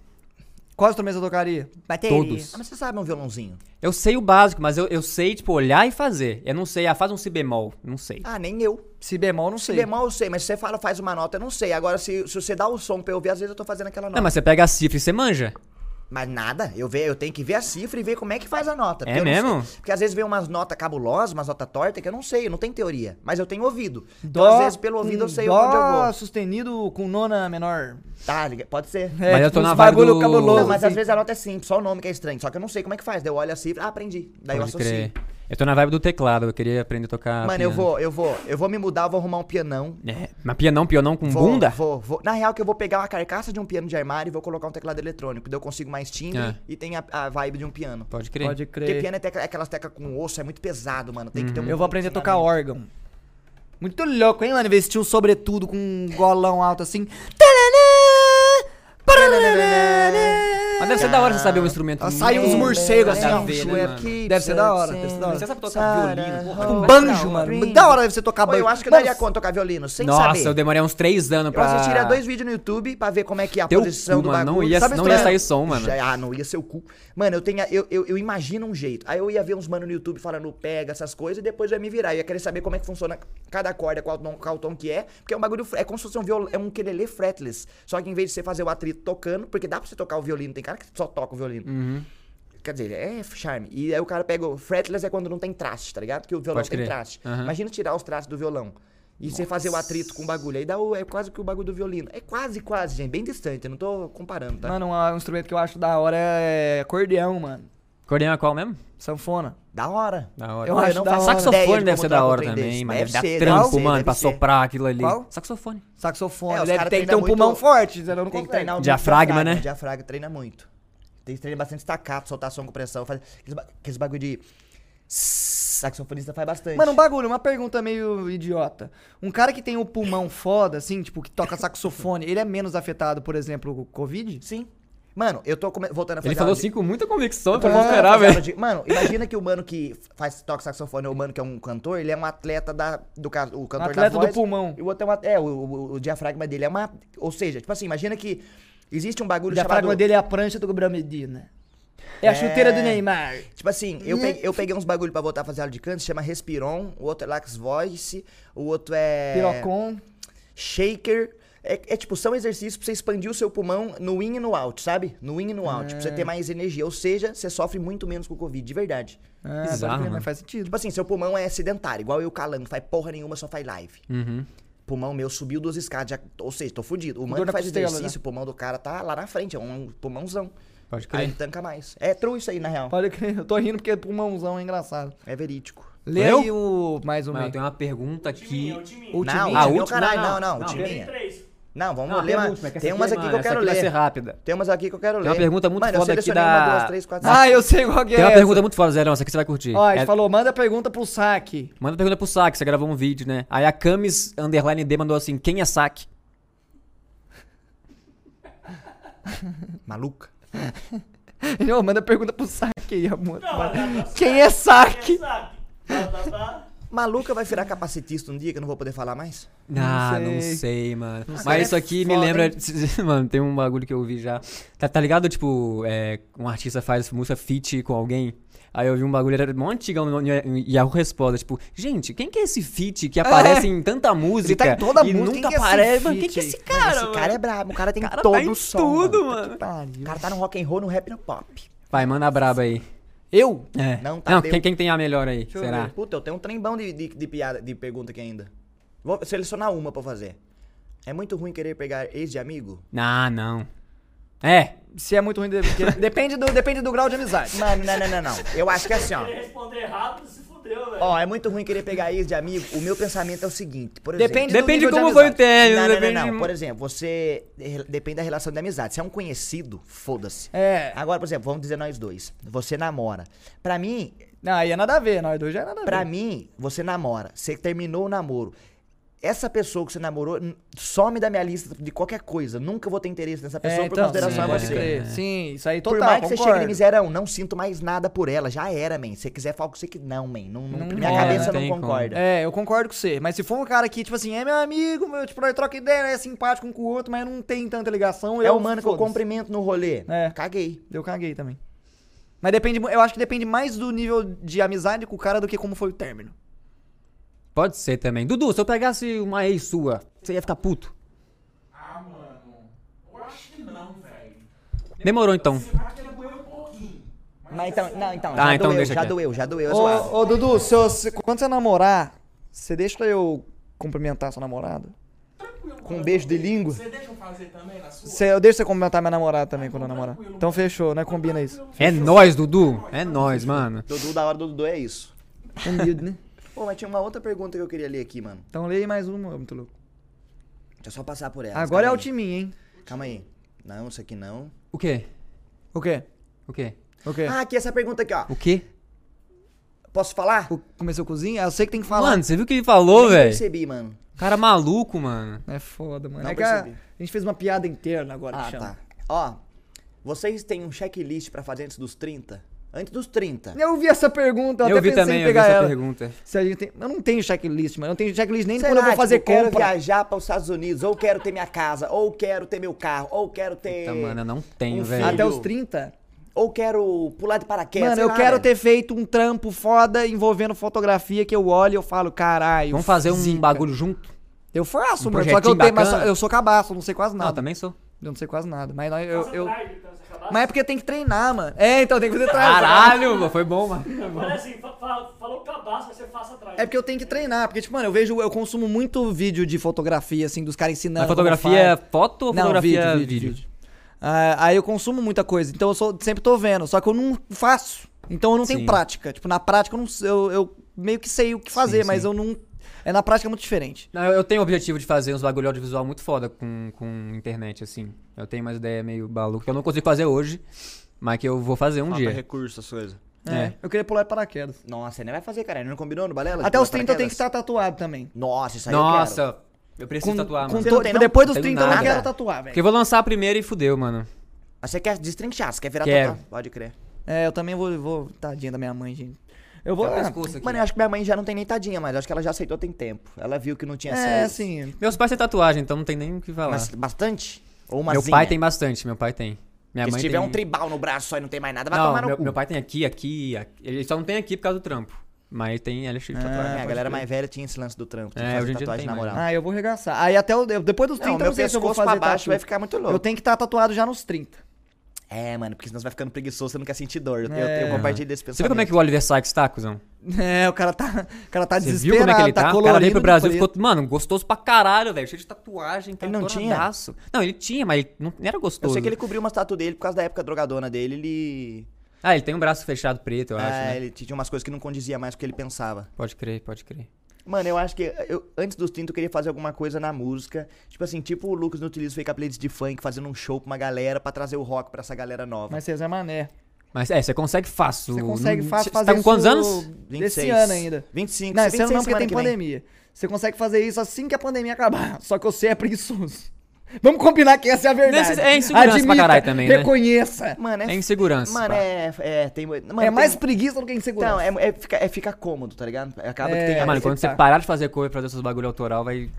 Qual instrumento você tocaria? Bateria. Todos. Ah, mas você sabe um violãozinho? Eu sei o básico, mas eu, eu sei, tipo, olhar e fazer. Eu não sei, ah, faz um si bemol. Não sei. Ah, nem eu. Si bemol, não Se sei. bemol eu sei, mas se você fala faz uma nota, eu não sei. Agora, se, se você dá o som pra eu ouvir, às vezes eu tô fazendo aquela nota. Não, mas você pega a cifra e você manja. Mas nada, eu, ve, eu tenho que ver a cifra e ver como é que faz a nota. É eu mesmo? sei. porque às vezes vem umas notas cabulosas, umas notas tortas, que eu não sei, eu não tenho teoria. Mas eu tenho ouvido. Então, Dó, às vezes, pelo ouvido, eu sei dó onde eu vou. sustenido com nona menor. Tá, pode ser. É, Mas eu tipo tô na vibe bagulho do- cabuloso. Não, mas assim. às vezes a nota é simples, só o nome que é estranho. Só que eu não sei como é que faz. Daí eu olho a cifra, ah, aprendi. Daí eu Pode associo. crer. Eu tô na vibe do teclado, eu queria aprender a tocar. Mano, eu piano. vou, eu vou, eu vou me mudar, eu vou arrumar um pianão. É, mas pianão, pianão com Vou, bunda? Vou, vou. Na real, que eu vou pegar uma carcaça de um piano de armário e vou colocar um teclado eletrônico. Daí eu consigo mais timbre É. e tem a, a vibe de um piano. Pode crer. Pode Porque crer. piano é tecla, aquelas teclas com osso, é muito pesado, mano. Tem que ter um Eu vou aprender a tocar órgão. Muito louco, hein, mano? Vestir um sobretudo com um golão alto assim. Mas deve ser da hora você saber um instrumento. Ah, sai uns morcegos assim, ó. né, Deve ser da hora, deve ser da hora. Você sabe tocar violino, porra. Da banjo, mano. Da hora deve ser tocar banjo. eu acho que daria conta tocar violino, sem Nossa, saber. eu demorei uns três anos Eu pra. assistiria dois vídeos no YouTube pra ver como é que é a Teu posição do mano, não bagulho. ia- não ia sair som, mano. Ah, não ia ser o cu. Mano, eu, tenho, eu, eu, eu imagino um jeito. Aí eu ia ver uns mano no YouTube falando pega essas coisas e depois eu ia me virar. Eu ia querer saber como é que funciona cada corda, qual tom, qual tom que é. Porque é um bagulho, é como se fosse um violão, é um quelele fretless. Só que em vez de você fazer o atrito tocando, porque dá pra você tocar o violino, tem cara que só toca o violino. Uhum. Quer dizer, é charme. E aí o cara pega o fretless é quando não tem traste, tá ligado? Porque o violão Pode tem crer. traste. Aham. Imagina tirar os trastes do violão. E você fazer o atrito com o bagulho. Aí dá o, é quase que o bagulho do violino. É quase, quase, gente. Bem distante. Eu não tô comparando, tá? Mano, um instrumento que eu acho da hora é acordeão, mano. É qual mesmo? Sanfona. Da hora. Da hora. Eu Pô, acho não da hora. Saxofone de deve ser da um hora também, mas Deve deve dar ser, trampo, ser, mano, pra ser. soprar aquilo ali. Qual? Saxofone. Saxofone. É, os deve ter que ter um pulmão forte, senão não Tem que consegue. treinar o Diafragma, né? Diafragma treina muito. Tem que treinar bastante staccato, soltar som com pressão. Faz aqueles, ba- aqueles bagulho de... Saxofonista faz bastante. Mano, um bagulho, uma pergunta meio idiota. Um cara que tem o pulmão foda, assim, tipo, que toca saxofone, ele é menos afetado, por exemplo, com o Covid? Sim. Mano, eu tô come- voltando a fazer Ele falou aula de- assim com muita convicção, Eu pra tô não voltando a esperar, velho. de- Mano, imagina que o mano que faz, toca saxofone ou o mano que é um cantor, ele é um atleta da, do ca- o cantor atleta da do voz, pulmão. E o outro é, uma, é o, o- o diafragma dele é uma... Ou seja, tipo assim, imagina que existe um O bagulho diafragma chamado... dele é a prancha do Gabriel Medina. É a É. chuteira do Neymar. Tipo assim, eu peguei, eu peguei uns bagulho pra voltar a fazer aula de canto, se chama Respiron, o outro é Lax Voice, o outro é... Pirocon. Shaker. É, é tipo, são exercícios pra você expandir o seu pulmão no in e no out, sabe? No in e no out, pra você ter mais energia. Ou seja, você sofre muito menos com o Covid, de verdade. Ah, Bizarro, mano. mas faz sentido. Tipo assim, seu pulmão é sedentário, igual eu calando, não faz porra nenhuma, só faz live. Uhum. Pulmão meu subiu duas escadas, já, ou seja, tô fudido. O mano que faz costela, exercício, o pulmão do cara tá lá na frente, é um pulmãozão. Pode Aí crer. ele tanca mais. É true isso aí, na real. Pode crer, eu tô rindo porque pulmãozão é engraçado. É verídico. Lê Eu? aí o mais um Mas eu meio. tenho uma pergunta aqui. O timinho. O Não? Ah, timinho, última- caralho, não, não, não, não, timinha. Tem três. Não, vamos Não, ler a uma. última, Tem umas é, aqui que eu quero aqui vai ler. ser rápida. Tem umas aqui que eu quero ler. Tem uma pergunta muito Mano, foda aqui selecionei da- uma, duas, três, quatro, Ah, eu sei qual que é Tem uma pergunta muito foda, Zé, essa aqui você vai curtir. Ó, gente É- falou, manda pergunta pro saque. Manda pergunta pro Saque, você gravou um vídeo, né? Aí a Camis Underline D mandou assim: quem é Saque? Maluca. Não, manda pergunta pro saque aí, amor. Não, Quem é saque? Quem é saque? Tá, tá, tá. Maluca vai virar capacitista um dia que eu não vou poder falar mais? Ah, Não não sei. sei, mano. cara, Mas é isso aqui me foda, lembra. hein? Mano, tem um bagulho que eu ouvi já. Tá, tá ligado? Tipo, é, um artista faz música feat com alguém. Aí eu vi um bagulho, era mó antigão no no Yahoo Resposta. Tipo, gente, quem que é esse feat que aparece em tanta música? tá em toda e música, nunca quem que é esse aparece? Mano, quem que é esse Mano, cara? esse mano? cara é brabo, o cara tem cara todo tá em o som. tudo, mano. mano. O cara tá no rock and roll, no rap e no pop. Vai, manda braba aí. Eu? É. Não, tá Não, deu. quem, quem tem a melhor aí? eu Será? ver. Puta, eu tenho um trembão de, de, de piada, de pergunta aqui ainda. Vou selecionar uma pra fazer. É muito ruim querer pegar ex de amigo? Ah, não. É. Se é muito ruim, de- depende do, depende do grau de amizade. Mano, não, não, não, não. Eu acho que é assim, ó. Ele responder rápido, se. Ó, é muito ruim querer pegar ex de amigo. O meu pensamento é o seguinte, por exemplo... Depende do Depende de nível de como foi o término. Não, não, depende não, não. de- Por exemplo, você... Depende da relação de amizade. Se é um conhecido, foda-se. É. Agora, por exemplo, vamos dizer nós dois. Você namora. Pra mim, Não, aí é nada a ver, nós dois já é nada a ver. Pra mim, você namora, você terminou o namoro. Essa pessoa que você namorou some da minha lista de qualquer coisa. Nunca vou ter interesse nessa pessoa é, por então, consideração sim, a você. crer. Sim, isso aí Por total, mais que você concordo. chegue de miserão, não sinto mais nada por ela. Já era, man. Se você quiser, fala com você que não, man. Não, não- Não minha rola, cabeça não não tem como. concorda. É, eu concordo com você. Mas se for um cara que, tipo assim, é meu amigo, meu, tipo, troca ideia, é simpático um com o outro, mas não tem tanta ligação, É eu o mano que eu cumprimento no rolê. É. Caguei. Eu caguei também. Mas depende, eu acho que depende mais do nível de amizade com o cara do que como foi o término. Pode ser também. Dudu, se eu pegasse uma ex sua, você ia ficar puto. Ah, mano. Eu acho que não, velho. Demorou então. Será que ele doeu um pouquinho? Mas então, não, então, Tá, já então doeu, deixa já doeu, já doeu. Ô, ô Dudu, se eu- se- quando você namorar, você deixa eu cumprimentar sua namorada? Tranquilo. Com um beijo de língua? Você deixa eu fazer também na sua? Você, eu deixo você cumprimentar minha namorada também quando eu namorar. Então fechou, né? Combina isso. É nóis, Dudu. É nóis, mano. Dudu, da hora do Dudu é isso. Humilde, né? Pô, mas tinha uma outra pergunta que eu queria ler aqui, mano. Então leia mais uma, muito louco. Deixa eu só passar por ela. Agora é o timinho, hein? Calma aí. Não, isso aqui não. O quê? O quê? O quê? O quê? Ah, aqui essa pergunta aqui, ó. O quê? Posso falar? O- Começou a cozinhar? Eu sei que tem que falar. Mano, você viu o que ele falou, velho? percebi, mano. Cara maluco, mano. É foda, mano. Não é que a, percebi. a gente fez uma piada interna agora, Ah, que chama. tá. Ó, vocês têm um checklist pra fazer antes dos 30? Antes dos 30. Eu vi essa pergunta, eu, Eu até vi pensei também, em eu vi pegar essa ela. pergunta. Se a gente tem... Eu não tenho checklist, mano. Eu não tenho checklist nem Sei quando eu vou fazer tipo, quero compra. viajar para os Estados Unidos, ou quero ter minha casa, ou quero ter meu carro, ou quero ter... Puta, mano, eu não tenho, um velho. Até os 30? Ou quero pular de paraquedas, Mano, eu lá, quero velho. ter feito um trampo foda envolvendo fotografia que eu olho e eu falo, caralho. Vamos fazer um zica. bagulho junto? Eu faço, um mano. Só que eu tenho, mas eu sou cabaço, eu não sei quase Não, nada. também sou. Eu não sei quase nada. Mas nós- eu, Faça eu- Mas é porque tem que treinar, mano. É, então tem que fazer treinar. Caralho, mano, foi bom, mano. Agora assim, fa- fa- falou cabaço, você faça atrás. É porque eu tenho que treinar, porque, tipo, mano, eu vejo, eu consumo muito vídeo de fotografia, assim, dos caras ensinando. Mas fotografia é foto ou Não, fotografia vídeo, vídeo, vídeo. Ah, aí eu consumo muita coisa, então eu sou- sempre tô vendo, só que eu não faço. Então eu não tenho Sim. prática. Tipo, na prática eu, não, eu, eu meio que sei o que fazer, Sim, mas sim. eu não. É na prática é muito diferente. Não, eu eu tenho o objetivo de fazer uns bagulho audiovisual muito foda com, com internet, assim. Eu tenho umas ideias meio malucas que eu não consigo fazer hoje, mas que eu vou fazer um Falta dia. recurso, as coisas. É. É. Eu queria pular de paraquedas. Nossa, você nem vai fazer, cara. Não combinou no balela? Até os 30 eu tenho que estar tatuado também. Nossa, isso aí eu quero. Nossa, eu preciso Com, tatuar, com mano. To- tem, depois dos Tenho 30 eu não nada. quero tatuar, Porque velho. eu vou lançar a primeira e fudeu, mano. Mas você quer destrinchar, você quer virar Quero. tatuagem. Pode crer. É, eu também vou, vou. Tadinha da minha mãe, gente. Eu vou. Ah, pescoço aqui. Mano, eu acho que minha mãe já não tem nem tadinha, mas acho que ela já aceitou tem tempo. Ela viu que não tinha é, assim. Meus pais têm tatuagem, então não tem nem o que falar. Mas bastante? Ou uma meu pai tem bastante, meu pai tem. Minha Porque mãe se tiver tem... um tribal no braço só e não tem mais nada, vai Não, tomar no meu, cu. meu pai tem aqui, aqui, aqui. Ele só não tem aqui por causa do trampo. Mas tem, é de Ah, tatuagem. É, a galera mais velha tinha esse lance do trampo. Tinha É, que fazer hoje em dia tatuagem tem na mais, moral. Ah, eu vou regaçar. Aí até o, depois dos 30 Não, eu meu não sei se eu vou pescoço fazer pra baixo tatu. vai ficar muito louco. Eu tenho que estar tatuado já nos 30. É, mano, porque senão você vai ficando preguiçoso, você não quer sentir dor. Eu, É. eu compartilho desse pensamento. Você viu como é que o Oliver Sykes tá, cuzão? É, o cara tá, o cara tá Você viu desesperado, como é que ele tá? o cara veio colorido pro Brasil e ficou, mano, gostoso pra caralho, velho. Cheio de tatuagem, tá Ele não tinha? Não, ele tinha, mas ele não era Eu gostoso. sei que ele cobriu umas tatu dele por causa da época drogadona dele, ele... Ah, ele tem um braço fechado preto, eu é, acho, né? ele tinha umas coisas que não condizia mais com o que ele pensava. Pode crer, pode crer. Mano, eu acho que eu, antes dos 30 eu queria fazer alguma coisa na música. Tipo assim, tipo o Lucas no Utilizo fez com a playlist de funk, fazendo um show pra uma galera pra trazer o rock pra essa galera nova. Mas César Mané. Mas é, você consegue fácil. Você consegue Não- fácil Você fazer tá com quantos isso anos? Desse ano ainda. 25, Não, esse ano 26 não, porque tem pandemia. Você consegue fazer isso assim que a pandemia acabar. Só que você é preguiçoso. Vamos combinar que essa é a verdade. Nesse- é insegurança pra caralho também, né? Reconheça. Mano, É insegurança. Mano, pá. é. É, tem, mano, é mais tem- preguiça do que insegurança. Não, é, é, fica, é fica cômodo, tá ligado? Acaba É, que tem. É, mano, quando você tá. parar de fazer coisa pra fazer seus bagulho autoral, vai.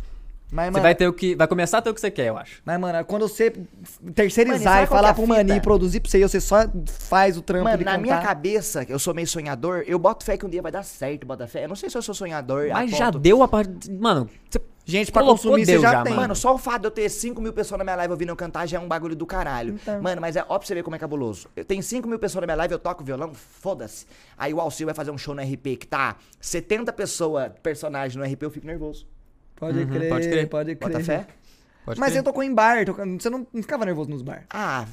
mas, Você mano, vai ter o que. Vai começar a ter o que você quer, eu acho. mas, mano, quando você Mano, terceirizar sabe e falar é pro a Mani e produzir pra você, e você só faz o trampo Mano, de na cantar. minha cabeça, eu sou meio sonhador, eu boto fé que um dia vai dar certo, bota fé. Eu não sei se eu sou sonhador. Mas já ponto- deu a parte. Mano, você Gente, pra Colocou consumir, você Deus já, já, tem. Mano, só o fato de eu ter 5 mil pessoas na minha live ouvindo eu cantar já é um bagulho do caralho. Então. Mano, mas é ó pra você ver como é cabuloso. Eu tenho 5 mil pessoas na minha live, eu toco violão, foda-se. Aí o Alcir vai fazer um show no RP que tá 70 pessoas, personagens no RP, eu fico nervoso. Pode, Uhum, crer, pode pode crer. crer. Bota fé? Pode Mas crer. você tocou em bar, toca- você não, não ficava nervoso nos bar. Ah,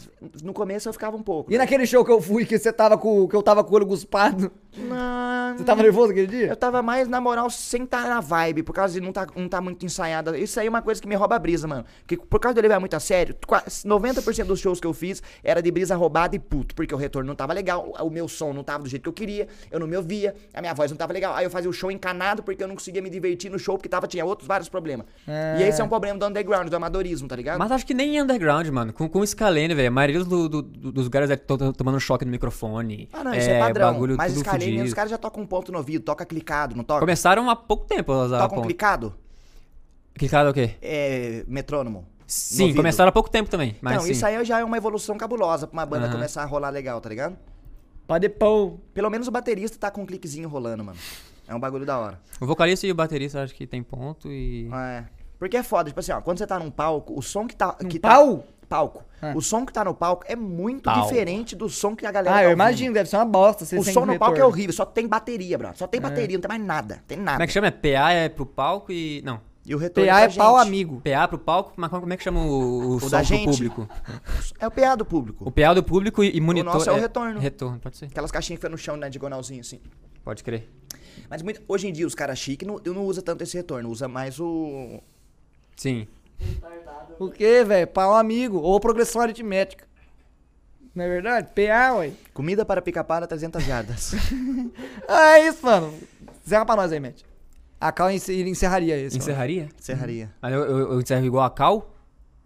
no começo eu ficava um pouco. E naquele show que eu fui, que você tava com, que eu tava com o olho guspado, Não, você tava nervoso aquele dia? Eu tava mais, na moral, sem estar na vibe, por causa de não tá, não tá muito ensaiada. Isso aí é uma coisa que me rouba a brisa, mano. Porque por causa de eu levar muito a sério, quase 90% dos shows que eu fiz era de brisa roubada e puto, porque o retorno não tava legal, o meu som não tava do jeito que eu queria, eu não me ouvia, a minha voz não tava legal. Aí eu fazia o show encanado porque eu não conseguia me divertir no show, porque tava, tinha outros vários problemas. E esse é um problema do underground, do amadorismo, tá ligado? Mas acho que nem underground, mano. Com, com o Scalene, velho. A maioria do, do- do- dos lugares é to- to- tomando choque no microfone. ah, não, isso é, padrão. Bagulho Mas tudo Scalene, fudido. os caras já tocam um ponto no ouvido, toca clicado, não toca? Começaram há pouco tempo a usar Toca um ponto. clicado? Clicado é o quê? É, metrônomo. no Sim, começaram há pouco tempo também. Mas Então, sim. isso aí já é uma evolução cabulosa pra uma banda Aham. começar a rolar legal, tá ligado? Pode pôr. Pelo menos o baterista tá com um cliquezinho rolando, mano. É um bagulho da hora. O vocalista e o baterista acho que tem ponto e. É. Porque é foda, tipo assim, ó, quando você tá num palco, o som que tá. Num que pau? Tá, palco. Ah. O som que tá no palco é muito Pau. diferente do som que a galera Ah, tá eu ouvindo. imagino, deve ser uma bosta. Você O som no palco é retorno. horrível, só tem bateria, bro. Só tem bateria, não tem mais nada. Tem nada. Como é que chama? É PA é pro palco e. Não. E o retorno PA é pau gente. amigo. PA pro palco, mas como é que chama o, o, som da pro gente? público? É o PA do público. O PA do público e, e monitor. nosso é o retorno. Retorno, pode ser. Aquelas caixinhas que foi no chão, né, diagonalzinho, assim. Pode crer. Mas muito- hoje em dia, os caras chiques não, não usa tanto esse retorno, usa mais o. Sim. O quê, velho? Pau amigo. Ou progressão aritmética. Não é verdade? PA, ué. Comida para pica-pau a 300 jardas. Ah, é isso, mano. Encerra pra nós aí, Matt. A Cal encer- encerraria esse. mano. Encerraria? Serraria. Mas eu, eu, eu encerro igual a Cal?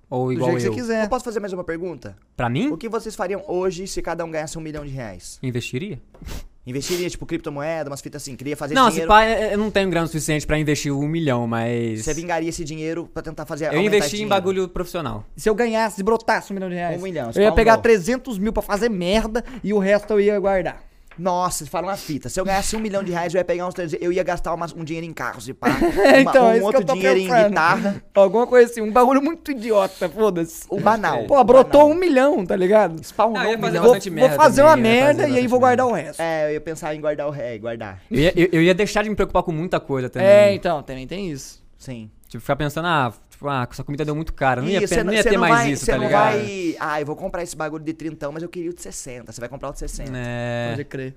Ou Do igual jeito que eu? você quiser. Eu posso fazer mais uma pergunta? Pra mim? O que vocês fariam hoje se cada um ganhasse um milhão de reais? Investiria? Investiria, tipo, criptomoeda, umas fitas assim, queria fazer Não, se dinheiro. pá, é- eu não tenho grana suficiente pra investir um milhão, mas. Você vingaria esse dinheiro pra tentar fazer Eu investi em dinheiro. bagulho profissional. Se eu ganhasse, se brotasse um milhão de reais. Um milhão, Eu ia pegar ball. 300 mil pra fazer merda e o resto eu ia guardar. Nossa, fala uma fita. Se eu ganhasse um milhão de reais, eu ia pegar uns 300, eu ia gastar umas- um dinheiro em carros e pá. É, Uma- então, é um isso outro que eu tô dinheiro em pensando. guitarra. Alguma coisa assim, um bagulho muito idiota, foda-se. O banal. Pô, brotou banal. um milhão, tá ligado? Spawn Não, eu ia um fazer milhão. Vou, bastante vou merda fazer também, uma merda fazer e aí bastante vou guardar o merda. resto. É, eu ia pensar em guardar o ré, guardar. Eu ia, eu, eu ia deixar de me preocupar com muita coisa também. É, então, também tem isso. Sim. Tipo, ficar pensando, ah, tipo, ah, essa comida deu muito cara. Não ia, cê não ia ter mais vai, isso, tá não ligado? vai. Ah, eu vou comprar esse bagulho de 30, mas eu queria o de 60. Você vai comprar o de 60. É. Pode crer.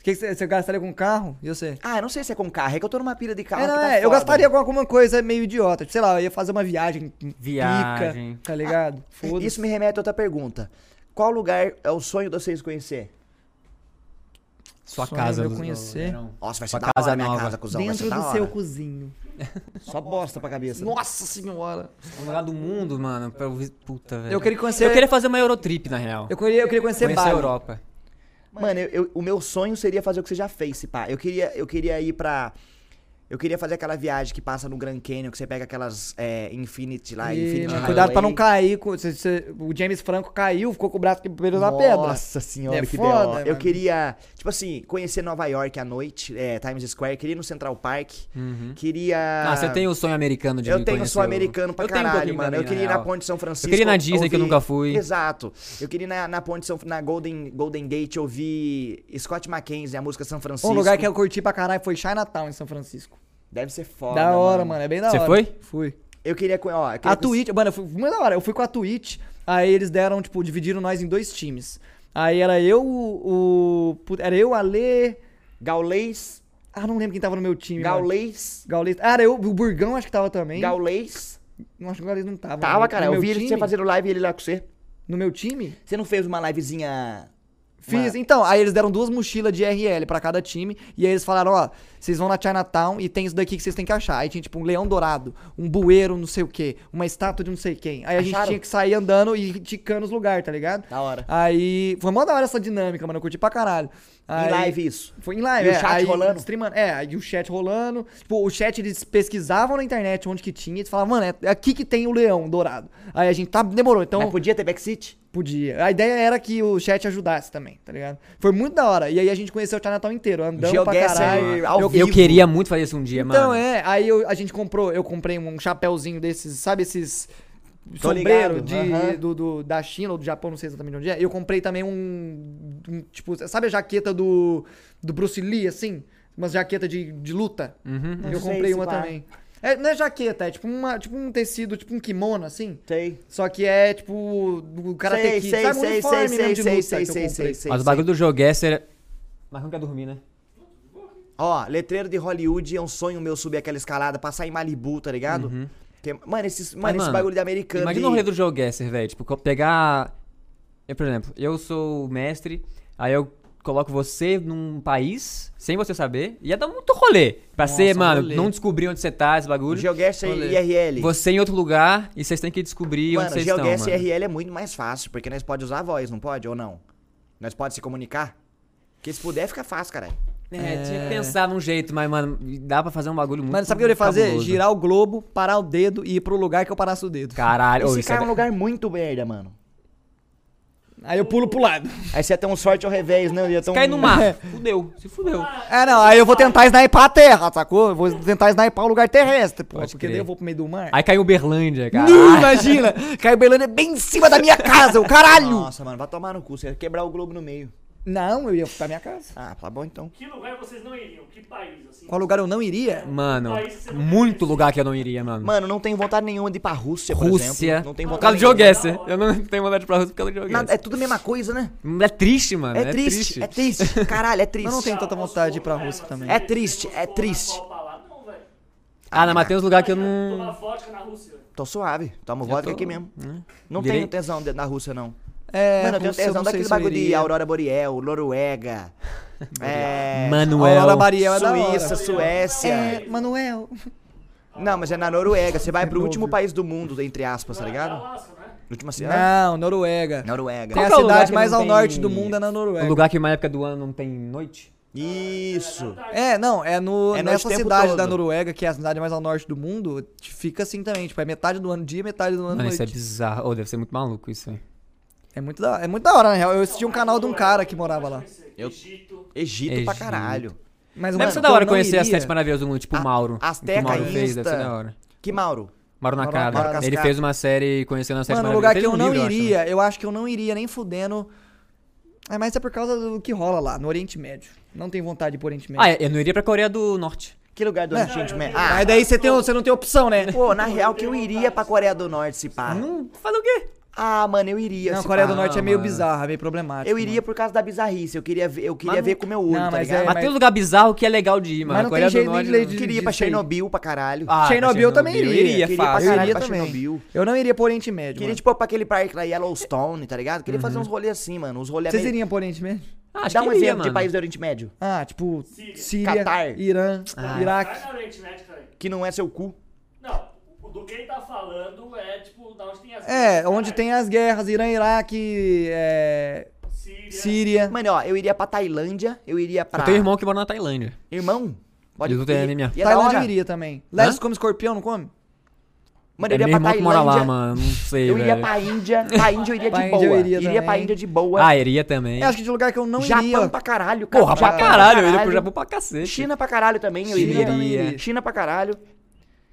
O que você, você gastaria com carro? E você? Ah, eu não sei se é com carro, é que eu tô numa pilha de carro. É, não, que tá é, eu gastaria com alguma coisa meio idiota. Tipo, sei lá, eu ia fazer uma viagem. Viagem. Pica, tá ligado? Foda-se. Isso me remete a outra pergunta. Qual lugar é o sonho de vocês conhecer? Sua Sonho casa. eu conhecer. Nossa, vai ser Sua da casa hora minha nova. casa, cuzão. vai Dentro do hora. seu cozinho. Só bosta pra cabeça. Nossa senhora. Um lugar do mundo, mano. Pra Puta, velho. Eu queria conhecer. Eu queria fazer uma Eurotrip, na real. eu queria, eu queria conhecer Conhecer a. Europa. Mano, eu- eu- o meu sonho seria fazer o que você já fez, se pá. Eu queria, eu queria ir pra. Eu queria fazer aquela viagem que passa no Grand Canyon, que você pega aquelas é, Infinity lá, E, Infinity mas cuidado pra não cair. com- se- se- o James Franco caiu, ficou com o braço preso na pedra. Nossa senhora, É que foda. Eu queria, tipo assim, conhecer Nova York à noite, é, Times Square. Queria ir no Central Park. Queria... Ah, você tem o sonho americano de Eu tenho conhecer sonho o- americano pra Eu tenho um caralho, pouquinho mano. também, eu queria ir na ponte de São Francisco. queria ir na Disney, que eu ouvir- nunca fui. Exato. Eu queria ir na, na ponte de São na Golden, Golden Gate ouvir Scott McKenzie, a música São Francisco. Um lugar que eu curti pra caralho foi Chinatown, em São Francisco. Deve ser foda. da hora, mano. É bem da Você hora. foi? Fui. Eu queria, co- ó, eu queria A Twitch, mano, eu fui, muito da hora. Eu fui com a Twitch, aí eles deram, tipo, dividiram nós em dois times. Aí era eu, o. era eu, a Lê. Gaulês, Ah, não lembro quem tava no meu time. mano. Gaulês, Gaulês. Ah, era eu, o Burgão acho que tava também. Gaulês. Não acho que o Gaulês não tava. Tava, cara. no Eu vi time? você fazendo live e ele lá com você. No meu time? Você não fez uma livezinha Fiz, então, aí eles deram duas mochilas de RL pra cada time, e aí eles falaram, ó, vocês vão na Chinatown e tem isso daqui que vocês têm que achar. Aí tinha tipo um leão dourado, um bueiro não sei o quê, uma estátua de não sei quem. Aí a gente tinha que sair andando e ticando os lugares, tá ligado? Da hora. Aí, foi mó da hora essa dinâmica, mano, eu curti pra caralho. Aí- Em live isso. Foi em live, E o é, chat aí, rolando? Streamando, é, aí o chat rolando. Tipo, o chat eles pesquisavam na internet onde que tinha, eles falavam, mano, é aqui que tem o leão dourado. Aí a gente, tá, demorou, então... Mas podia ter backseat? Podia. A ideia era que o chat ajudasse também, tá ligado? Foi muito da hora. E aí a gente conheceu o Chinatown inteiro, andando pra GeoGuessr caralho. ao Eu- vivo. Eu queria muito fazer isso um dia, Então mano. é, aí eu- a gente comprou, eu comprei um chapéuzinho desses, sabe esses Tô sombreiro ligado, de, aham. do, do- da China ou do Japão, não sei exatamente onde é. Eu comprei também um, um, tipo, sabe a jaqueta do, do Bruce Lee, assim? Uma jaqueta de, de luta. Uhum. eu comprei uma pá. também. É, não é jaqueta, é tipo, uma, tipo um tecido, tipo um kimono, assim. Sei. Só que é tipo do Karate Sei, Kid, sei, sabe? Um sei, uniforme sei, mesmo sei, de sei, luta sei, que eu sei, comprei. sei, sei. Mas o bagulho do Joguesser é... Mas não quer dormir, né? Ó, letreiro de Hollywood é um sonho meu subir aquela escalada, passar em Malibu, tá ligado? Tem- mano, esses, mano, Mas, esse mano, bagulho de americano. Imagina de... o rolê do Joguesser, velho. Tipo, co- pegar... Eu, por exemplo, eu sou o mestre, aí eu coloco você num país, sem você saber, ia dar muito rolê. Pra Nossa, ser, mano, rolê. não descobrir onde você tá, esse bagulho. GeoGuessr e IRL. Você em outro lugar e vocês têm que descobrir Mano, onde vocês estão, GeoGuessr e. IRL é muito mais fácil, porque nós pode usar a voz, não pode? Ou não? Nós pode se comunicar? Porque se puder, fica fácil, caralho. É, tinha que pensar num jeito, mas, mano, dá pra fazer um bagulho muito Mano, sabe o que eu ia fazer? cabuloso. Girar o globo, parar o dedo e ir pro lugar que eu parasse o dedo. Caralho, Esse cara é é... um lugar muito merda, mano. Aí eu pulo pro lado. Aí você ia ter um sorte ao revés, não? Ia ter um... Cai no mar. Fudeu, se fudeu. É, não, aí eu vou tentar sniper a terra, sacou? Eu vou tentar sniper o lugar terrestre, pô. Pode porque crer. daí eu vou pro meio do mar. Aí caiu Uberlândia, cara. Nu, imagina! Caiu Berlândia bem em cima da minha casa, o caralho! Nossa, mano, vai tomar no cu. Você ia quebrar o globo no meio. Não, eu ia pra minha casa. Ah, tá bom então. Que lugar vocês não iriam? Que país, assim? Qual lugar eu não iria? Mano, não muito conhece. lugar que eu não iria, mano. Mano, não tenho vontade nenhuma de ir pra Rússia, por Rússia. exemplo. Não tenho Por vontade causa do. Eu não tenho vontade de ir pra Rússia por causa do. Nada- É tudo a mesma coisa, né? É triste, mano. É, triste, é triste. Caralho, é triste. Eu não tenho tanta vontade de ir pra Rússia também. É triste, é triste. Ah, não, mas tem uns lugares que eu não... Tomar vodka na Rússia. Tô suave. Tomo vodka tô- aqui mesmo. Não Virei- tenho tesão na Rússia, não. É, Mano, eu tenho tesão daquele bagulho de. Aurora Boreal, Noruega. é. Manuel. Aurora Bariel é. Suíça, Suécia. É, Manuel. Não, mas é na Noruega. Você vai pro último país do mundo, entre aspas, tá É ligado? Né? Última cidade. Não, Noruega. Noruega. Tem a é o cidade mais ao tem- norte do mundo é na Um Noruega. lugar que uma época do ano não tem noite? Isso. É, não, é no, É nessa o cidade todo. da Noruega, que é a cidade mais ao norte do mundo, fica assim também, tipo, é metade do ano dia, metade do ano Mano, noite. isso é bizarro. Ô, deve ser muito maluco isso aí. É muito da, é muito da hora, na real. Eu assisti um canal de um cara que morava lá. Eu- Egito. Egito pra Egito. caralho. Mas, Deve mano, ser da eu hora conhecer as iria- sete maravilhas do mundo, tipo o Mauro. Azteca, que o Mauro fez, deve ser da hora. Que Mauro? Mauro. Nakata. Ele fez uma série conhecendo as sete Mano, um maravilhas. lugar que eu um não livro, acho, né? iria, eu acho que eu não iria nem fudendo. É, mas é por causa do que rola lá, no Oriente Médio. Não tenho vontade de ir pro Oriente Médio. Ah, eu não iria pra Coreia do Norte. Que lugar do É. Oriente Médio? Mas Ah, daí você, tem, você não tem opção, né? pô, na real que eu iria pra Coreia do Norte, se pá. Não, fazer o quê? Ah, mano, eu iria. Não, se Coreia do Norte é meio mano. bizarra, meio problemático. Eu iria mano. por causa da bizarrice. Eu queria ver, eu queria Mas ver não- com o meu olho, Não, tá mas ligado? é- Mas tem um lugar bizarro que é legal de ir, mano. Mas não Coreia tem jeito do Norte. de de- Eu queria ir pra. Chernobyl pra caralho. Ah, Chernobyl eu também Eu iria. iria, queria ir pra fácil. caralho iria pra também. Chernobyl. Eu não iria pro Oriente Médio. Queria, mano. tipo, pra aquele parque lá, Yellowstone, tá ligado? Queria fazer uns rolês assim, mano. Uns rolês Vocês meio... iriam pro Oriente Médio? Ah, acho Dá que um iria, exemplo de país do Oriente Médio. Ah, tipo, Síria. Catar. Irã, Ah. Iraque. Que não é seu cu. Do que ele tá falando é, tipo, da onde tem as É, guerras, onde cara. tem as guerras, Irã, Iraque, é, Síria. Síria. Mano, ó, eu iria pra Tailândia, eu iria pra... Eu tenho irmão que mora na Tailândia. Irmão? Ele luta ir- MMA. ia da Tailândia eu iria também. Lá eles comem escorpião, não come? Mano, é eu iria meu pra irmão que mora Tailândia. lá, mano. Não sei, Eu iria velho. pra Índia. Pra Índia eu iria Pra de boa. eu iria iria pra. Índia de boa. Ah, iria também. Eu acho que de lugar que eu não Japão iria. pra caralho, cara. Porra, pra Japão caralho. Eu iria pro Japão pra cacete. China pra caralho também, eu China iria. eu iria. China pra caralho.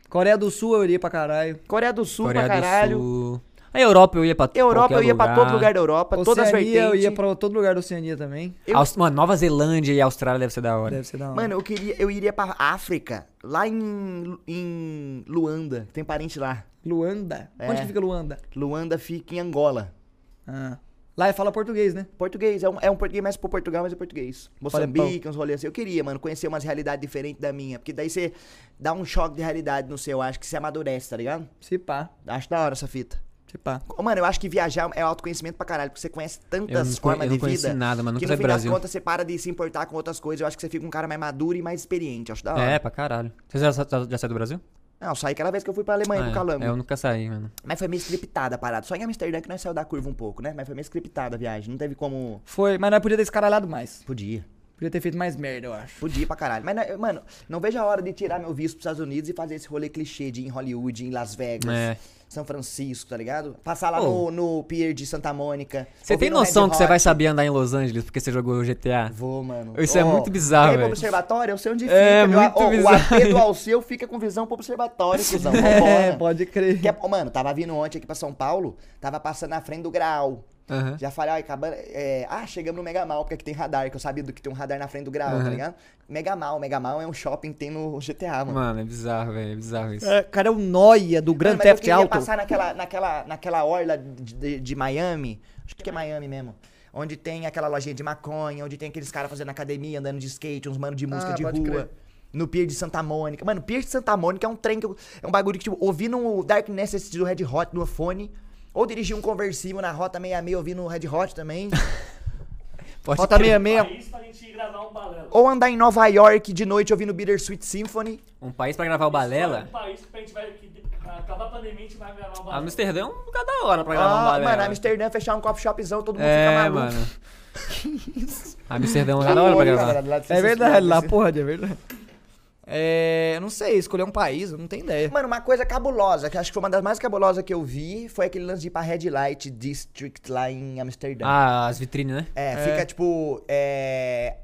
Coreia do Sul eu iria pra caralho. Coreia do Sul Coreia pra do caralho. Sul. A Europa eu ia pra Europa eu ia pra todo lugar da Europa, todas as Oceania vertentes. eu ia pra todo lugar da Oceania também. eu- Aus- Mano, Nova Zelândia e Austrália deve ser da hora. Deve ser da hora. Mano, eu queria, eu iria pra África, lá em, em Luanda, tem parente lá. Luanda? É. Onde que fica Luanda? Luanda fica em Angola. Ah. Lá fala português, né? Português, é um, é um português mais pro Portugal, mas é português. Moçambique, uns rolês assim. Eu queria, mano, conhecer umas realidades diferentes da minha. Porque daí você dá um choque de realidade no seu, acho que você amadurece, tá ligado? Se pá. Acho da hora essa fita. Se pá. Mano, eu acho que viajar é autoconhecimento pra caralho, porque você conhece Eu não, tantas conhe- formas eu não de conheci vida. nada, mano. que no fim do das Brasil. contas você para de se importar com outras coisas. Eu acho que você fica um cara mais maduro e mais experiente. Acho da hora. É, pra caralho. Você já, já, já saiu do Brasil? Não, eu saí aquela vez que eu fui pra Alemanha Ah, com o é. Calango. Eu nunca saí, mano. Mas foi meio scriptada a parada. Só em Amsterdã que nós saiu da curva um pouco, né? Mas foi meio scriptada a viagem. Não teve como. Foi, mas nós podia ter escaralhado mais. Podia. Podia ter feito mais merda, eu acho. Podia pra caralho. Mas, né, mano, não vejo a hora de tirar meu visto pros Estados Unidos e fazer esse rolê clichê de ir em Hollywood, em Las Vegas, É. São Francisco, tá ligado? Passar lá Pô. no, no Pier de Santa Mônica. Você tem no noção que você vai saber andar em Los Angeles porque você jogou GTA? Vou, mano. Isso é muito bizarro, velho. observatório? Eu sei onde fica. É, meu. muito Ó, O. AP do Alceu fica com visão pro observatório, cuzão. É, pode crer. Ô, Mano, tava vindo ontem aqui pra São Paulo, tava passando na frente do Graal. Aham. Já falei, ai, acabando. é, ah, chegamos no Mega Mal, porque aqui tem radar, que eu sabia do que tem um radar na frente do Graal, tá Aham. ligado? Mega Mal, Mega Mal é um shopping que tem no GTA, mano. Mano, é bizarro, velho. É bizarro isso. É, cara, é o Noia do Grand Mano, mas eu Theft queria Auto. passar naquela, naquela, naquela orla de, de- de Miami, acho que é Miami mesmo, onde tem aquela lojinha de maconha, onde tem aqueles caras fazendo academia, andando de skate, uns mano de música Ah, de rua. crer. No Pier de Santa Mônica. Mano, Pier de Santa Mônica é um trem que eu, é um bagulho que, tipo, ouvindo o Dark Necessity do Red Hot no fone, ou dirigir um conversível na Rota 66 ouvindo o Red Hot também, Pode Rota crer. 66. País pra gente gravar um balela. ou andar em Nova York de noite ouvindo Bittersweet Symphony. Um país pra gravar o Balela? Um país que a gente vai. Que, acabar a pandemia, a gente vai gravar um balela. Amsterdã é um lugar da hora pra gravar um Ah, Balela. mano, Amsterdã fechar um coffee shopzão, todo mundo fica É, maluco. mano. Amsterdã é um lugar da hora pra gravar. É verdade, lá, porra, é verdade. É, eu não sei, escolher um país, eu não tenho ideia. Mano, uma coisa cabulosa, que acho que foi uma das mais cabulosas que eu vi, foi aquele lance de ir pra Red Light District lá em Amsterdã. Ah, as vitrines, né? É, fica tipo. É...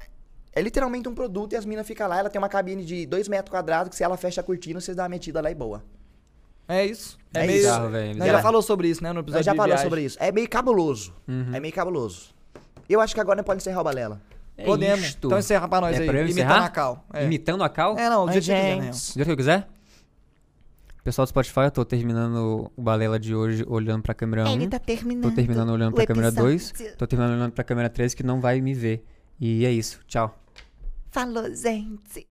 é literalmente um produto e as minas ficam lá, ela tem uma cabine de 2 metros quadrados que se ela fecha a cortina, vocês dão uma metida lá e boa. É isso. É meio... isso. Bizarro, velho, já falou sobre isso, né, no episódio Nós já de falou viagem. sobre isso. É meio cabuloso. Uhum. É meio cabuloso. Eu acho que agora nós podemos encerrar o balela. É Podemos. isto. Então encerra pra nós É aí. pra Imitando encerrar? a Cal. É. Imitando a Cal? É, não, do Oi, jeito que quiser, né? Do jeito que eu quiser? Pessoal do Spotify, eu tô terminando o Balela de hoje olhando pra câmera 1. Ele tá terminando. Tô terminando olhando o pra câmera 2. episódio. Tô terminando olhando pra câmera 3 que não vai me ver. E é isso. Tchau. Falou, gente.